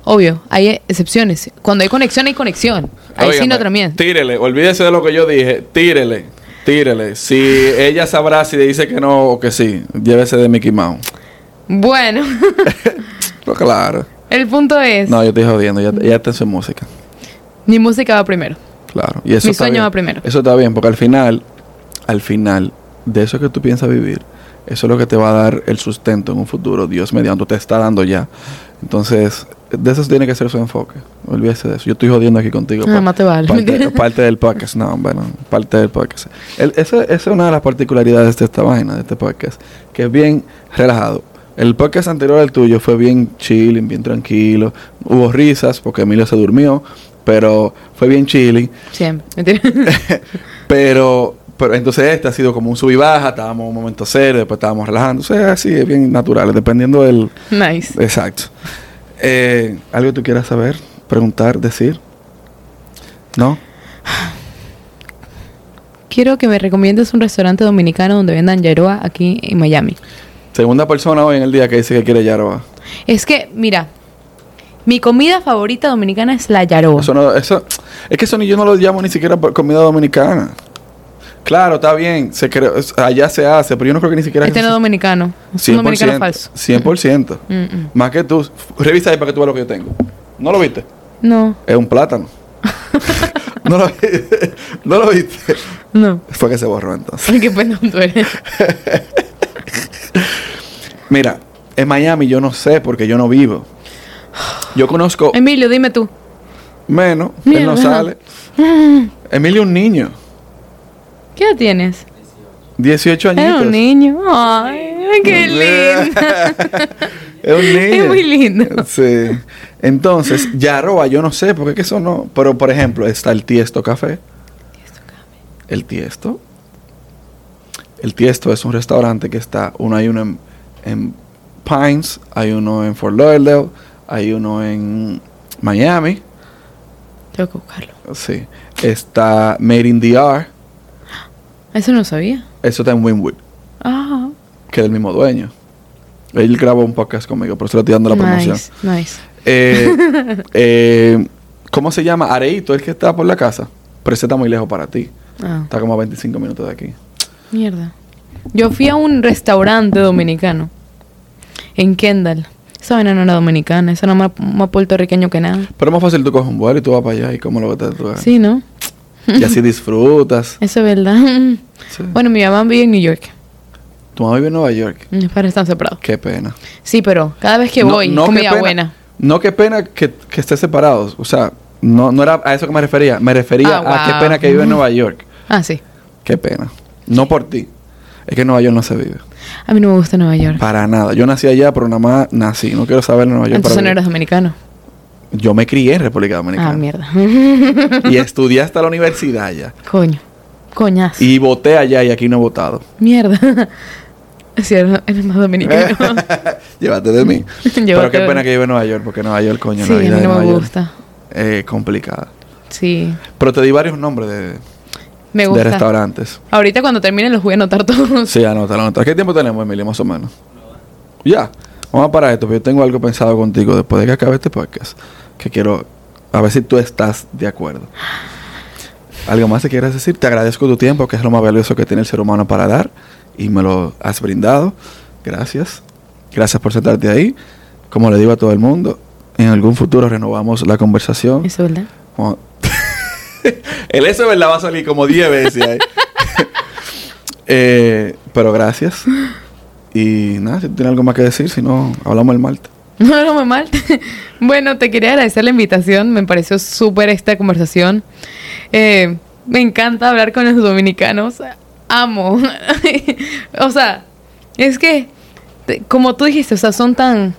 [SPEAKER 2] Obvio, hay excepciones. Cuando hay conexión, hay conexión. Ahí sí no también.
[SPEAKER 1] Tírele, olvídese de lo que yo dije. Tírele, tírele. Si ella sabrá si le dice que no o que sí, llévese de Mickey Mouse.
[SPEAKER 2] Bueno,
[SPEAKER 1] claro.
[SPEAKER 2] El punto es,
[SPEAKER 1] No, yo te estoy jodiendo. Ya, ya está en su música.
[SPEAKER 2] mi música va primero.
[SPEAKER 1] Claro. Y eso
[SPEAKER 2] Mi sueño
[SPEAKER 1] bien.
[SPEAKER 2] va primero.
[SPEAKER 1] Eso está bien, porque al final, al final, de eso que tú piensas vivir, eso es lo que te va a dar el sustento en un futuro. Dios mediante te está dando ya. Entonces, de eso tiene que ser su enfoque. Olvídese de eso. Yo estoy jodiendo aquí contigo.
[SPEAKER 2] Ah,
[SPEAKER 1] pa-
[SPEAKER 2] te vale.
[SPEAKER 1] Parte, parte del podcast. No, bueno, parte del podcast. El- esa, esa es una de las particularidades de esta vaina, de este podcast, que es bien relajado. El podcast anterior al tuyo fue bien chilling, bien tranquilo. Hubo risas porque Emilio se durmió, pero fue bien chilling.
[SPEAKER 2] Siempre.
[SPEAKER 1] Pero, pero entonces este ha sido como un sub y baja, estábamos en un momento serio, después estábamos relajando. O sea, así es bien natural, dependiendo del...
[SPEAKER 2] Nice.
[SPEAKER 1] Exacto. Eh, ¿Algo que tú quieras saber, preguntar, decir? ¿No?
[SPEAKER 2] Quiero que me recomiendes un restaurante dominicano donde vendan yaroa aquí en Miami.
[SPEAKER 1] Segunda persona hoy en el día que dice que quiere yaroa.
[SPEAKER 2] Es que, mira, mi comida favorita dominicana es la yaroa.
[SPEAKER 1] Eso no, eso, es que eso ni yo no lo llamo ni siquiera comida dominicana. Claro, está bien, se cre- es- allá se hace, pero yo no creo que ni siquiera...
[SPEAKER 2] Este no es dominicano. Es un dominicano falso.
[SPEAKER 1] 100%.
[SPEAKER 2] Mm, mm.
[SPEAKER 1] Más que tú. Revisa ahí para que tú veas lo que yo tengo. ¿No lo viste?
[SPEAKER 2] No,
[SPEAKER 1] Es un plátano. ¿No lo viste? ¿No lo viste?
[SPEAKER 2] no.
[SPEAKER 1] Fue que se borró entonces.
[SPEAKER 2] Ay, qué pena tú eres.
[SPEAKER 1] Mira, en Miami yo no sé porque yo no vivo. Yo conozco
[SPEAKER 2] Emilio, dime tú.
[SPEAKER 1] menos, él no sale. Emilio es un niño,
[SPEAKER 2] ¿Qué edad tienes?
[SPEAKER 1] 18 añitos.
[SPEAKER 2] Era un niño. Ay, qué lindo.
[SPEAKER 1] es un niño.
[SPEAKER 2] Es muy lindo.
[SPEAKER 1] Sí. Entonces, Yaroa, yo no sé, porque es que eso no. Pero, por ejemplo, está el Tiesto Café. El Tiesto. El Tiesto es un restaurante que está, uno hay uno en, en Pines, hay uno en Fort Lauderdale, hay uno en Miami,
[SPEAKER 2] Tengo que buscarlo.
[SPEAKER 1] sí. Está Made in the R,
[SPEAKER 2] Eso no sabía.
[SPEAKER 1] eso está en Winwood,
[SPEAKER 2] Ah,
[SPEAKER 1] que es el mismo dueño. Él grabó un podcast conmigo, por eso le estoy dando la promoción.
[SPEAKER 2] nice, nice.
[SPEAKER 1] Eh, eh, ¿Cómo se llama? Areito, el que está por la casa. Pero ese está muy lejos para ti.
[SPEAKER 2] Ah,
[SPEAKER 1] Está como a 25 minutos de aquí.
[SPEAKER 2] mierda. Yo fui a un restaurante dominicano en Kendall. Esa vaina no era dominicana, eso era más, más puertorriqueño que nada.
[SPEAKER 1] Pero es más fácil tú coges un vuelo y tú vas para allá y como lo que te tú
[SPEAKER 2] Sí, ¿no?
[SPEAKER 1] Y así disfrutas.
[SPEAKER 2] Eso es verdad.
[SPEAKER 1] Sí.
[SPEAKER 2] Bueno, mi mamá vive en New York.
[SPEAKER 1] Tu mamá vive en Nueva York.
[SPEAKER 2] Mis padres están separados.
[SPEAKER 1] Qué pena.
[SPEAKER 2] Sí, pero cada vez que
[SPEAKER 1] No-
[SPEAKER 2] voy,
[SPEAKER 1] no,
[SPEAKER 2] comida buena.
[SPEAKER 1] No, qué pena que, que estés separados. O sea, no, no era a eso que me refería. Me refería
[SPEAKER 2] Ah,
[SPEAKER 1] a qué pena que vive en Nueva York.
[SPEAKER 2] Ah, sí.
[SPEAKER 1] Qué pena. No por ti. Es que en Nueva York no se vive.
[SPEAKER 2] A mí no me gusta Nueva York.
[SPEAKER 1] Para nada. Yo nací allá, pero nada más nací. No quiero saber de Nueva York.
[SPEAKER 2] Entonces
[SPEAKER 1] para
[SPEAKER 2] no eres dominicano.
[SPEAKER 1] Yo me crié en República Dominicana.
[SPEAKER 2] Ah, mierda.
[SPEAKER 1] y estudié hasta la universidad allá.
[SPEAKER 2] Coño. Coñazo.
[SPEAKER 1] Y voté allá y aquí no he votado.
[SPEAKER 2] Mierda. Sí, eres más dominicano.
[SPEAKER 1] Llévate de mí. Pero qué pena
[SPEAKER 2] mí.
[SPEAKER 1] que vive en Nueva York, porque Nueva York, coño,
[SPEAKER 2] sí,
[SPEAKER 1] la
[SPEAKER 2] a
[SPEAKER 1] vida
[SPEAKER 2] mí
[SPEAKER 1] de
[SPEAKER 2] no
[SPEAKER 1] Nueva
[SPEAKER 2] me
[SPEAKER 1] York
[SPEAKER 2] gusta.
[SPEAKER 1] es complicada.
[SPEAKER 2] Sí.
[SPEAKER 1] Pero te di varios nombres de,
[SPEAKER 2] Me
[SPEAKER 1] de restaurantes.
[SPEAKER 2] Ahorita cuando termine los voy a anotar todos.
[SPEAKER 1] Sí, anótalo, anótalo. ¿Qué tiempo tenemos, Emilio, más o menos? Ya. Vamos a parar esto, porque yo tengo algo pensado contigo después de que acabe este podcast. Que quiero... A ver si tú estás de acuerdo. ¿Algo más que quieras decir? Te agradezco tu tiempo, que es lo más valioso que tiene el ser humano para dar. Y me lo has brindado. Gracias. Gracias por sentarte ahí. Como le digo a todo el mundo, en algún futuro renovamos la conversación.
[SPEAKER 2] Eso es verdad.
[SPEAKER 1] Como- el es verdad va a salir como 10 veces ahí. Eh, pero gracias. Y nada, si tú tienes algo más que decir, si no, hablamos el martes.
[SPEAKER 2] No, no me mal. bueno, te quería agradecer la invitación. Me pareció súper esta conversación. Eh, me encanta hablar con los dominicanos. Amo. o sea, es que, como tú dijiste, o sea, son tan...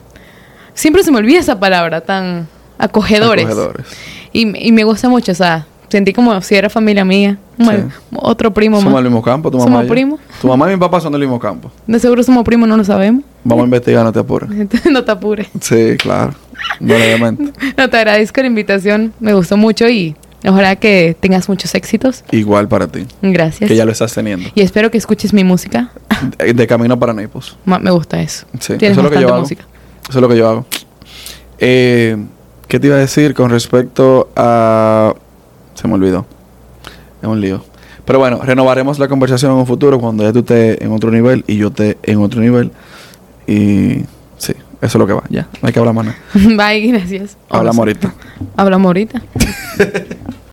[SPEAKER 2] Siempre se me olvida esa palabra, tan acogedores.
[SPEAKER 1] Acogedores.
[SPEAKER 2] Y, y me gusta mucho, o sea, sentí como si era familia mía.
[SPEAKER 1] Sí.
[SPEAKER 2] el- otro primo
[SPEAKER 1] Somos
[SPEAKER 2] más.
[SPEAKER 1] del mismo campo, tu
[SPEAKER 2] Somos
[SPEAKER 1] mamá. yo.
[SPEAKER 2] primos.
[SPEAKER 1] Tu mamá y mi papá son del mismo campo.
[SPEAKER 2] De seguro somos primos, no lo sabemos.
[SPEAKER 1] Vamos a investigar, no te apures.
[SPEAKER 2] No te apures.
[SPEAKER 1] Sí, claro. No obviamente.
[SPEAKER 2] No, te agradezco la invitación. Me gustó mucho y ojalá que tengas muchos éxitos.
[SPEAKER 1] Igual para ti.
[SPEAKER 2] Gracias.
[SPEAKER 1] Que ya lo estás teniendo.
[SPEAKER 2] Y espero que escuches mi música.
[SPEAKER 1] De, de camino para Naples.
[SPEAKER 2] Me gusta eso.
[SPEAKER 1] Sí,
[SPEAKER 2] Tienes
[SPEAKER 1] eso es lo que yo hago.
[SPEAKER 2] música.
[SPEAKER 1] Eso es lo que yo hago. Eh, ¿Qué te iba a decir con respecto a... Se me olvidó. Es un lío. Pero bueno, renovaremos la conversación en un futuro cuando ya tú estés en otro nivel y yo esté en otro nivel. Y sí, eso es lo que va. Ya, no hay que hablar más nada.
[SPEAKER 2] Bye, gracias.
[SPEAKER 1] Hablamos ahorita.
[SPEAKER 2] Hablamos ahorita.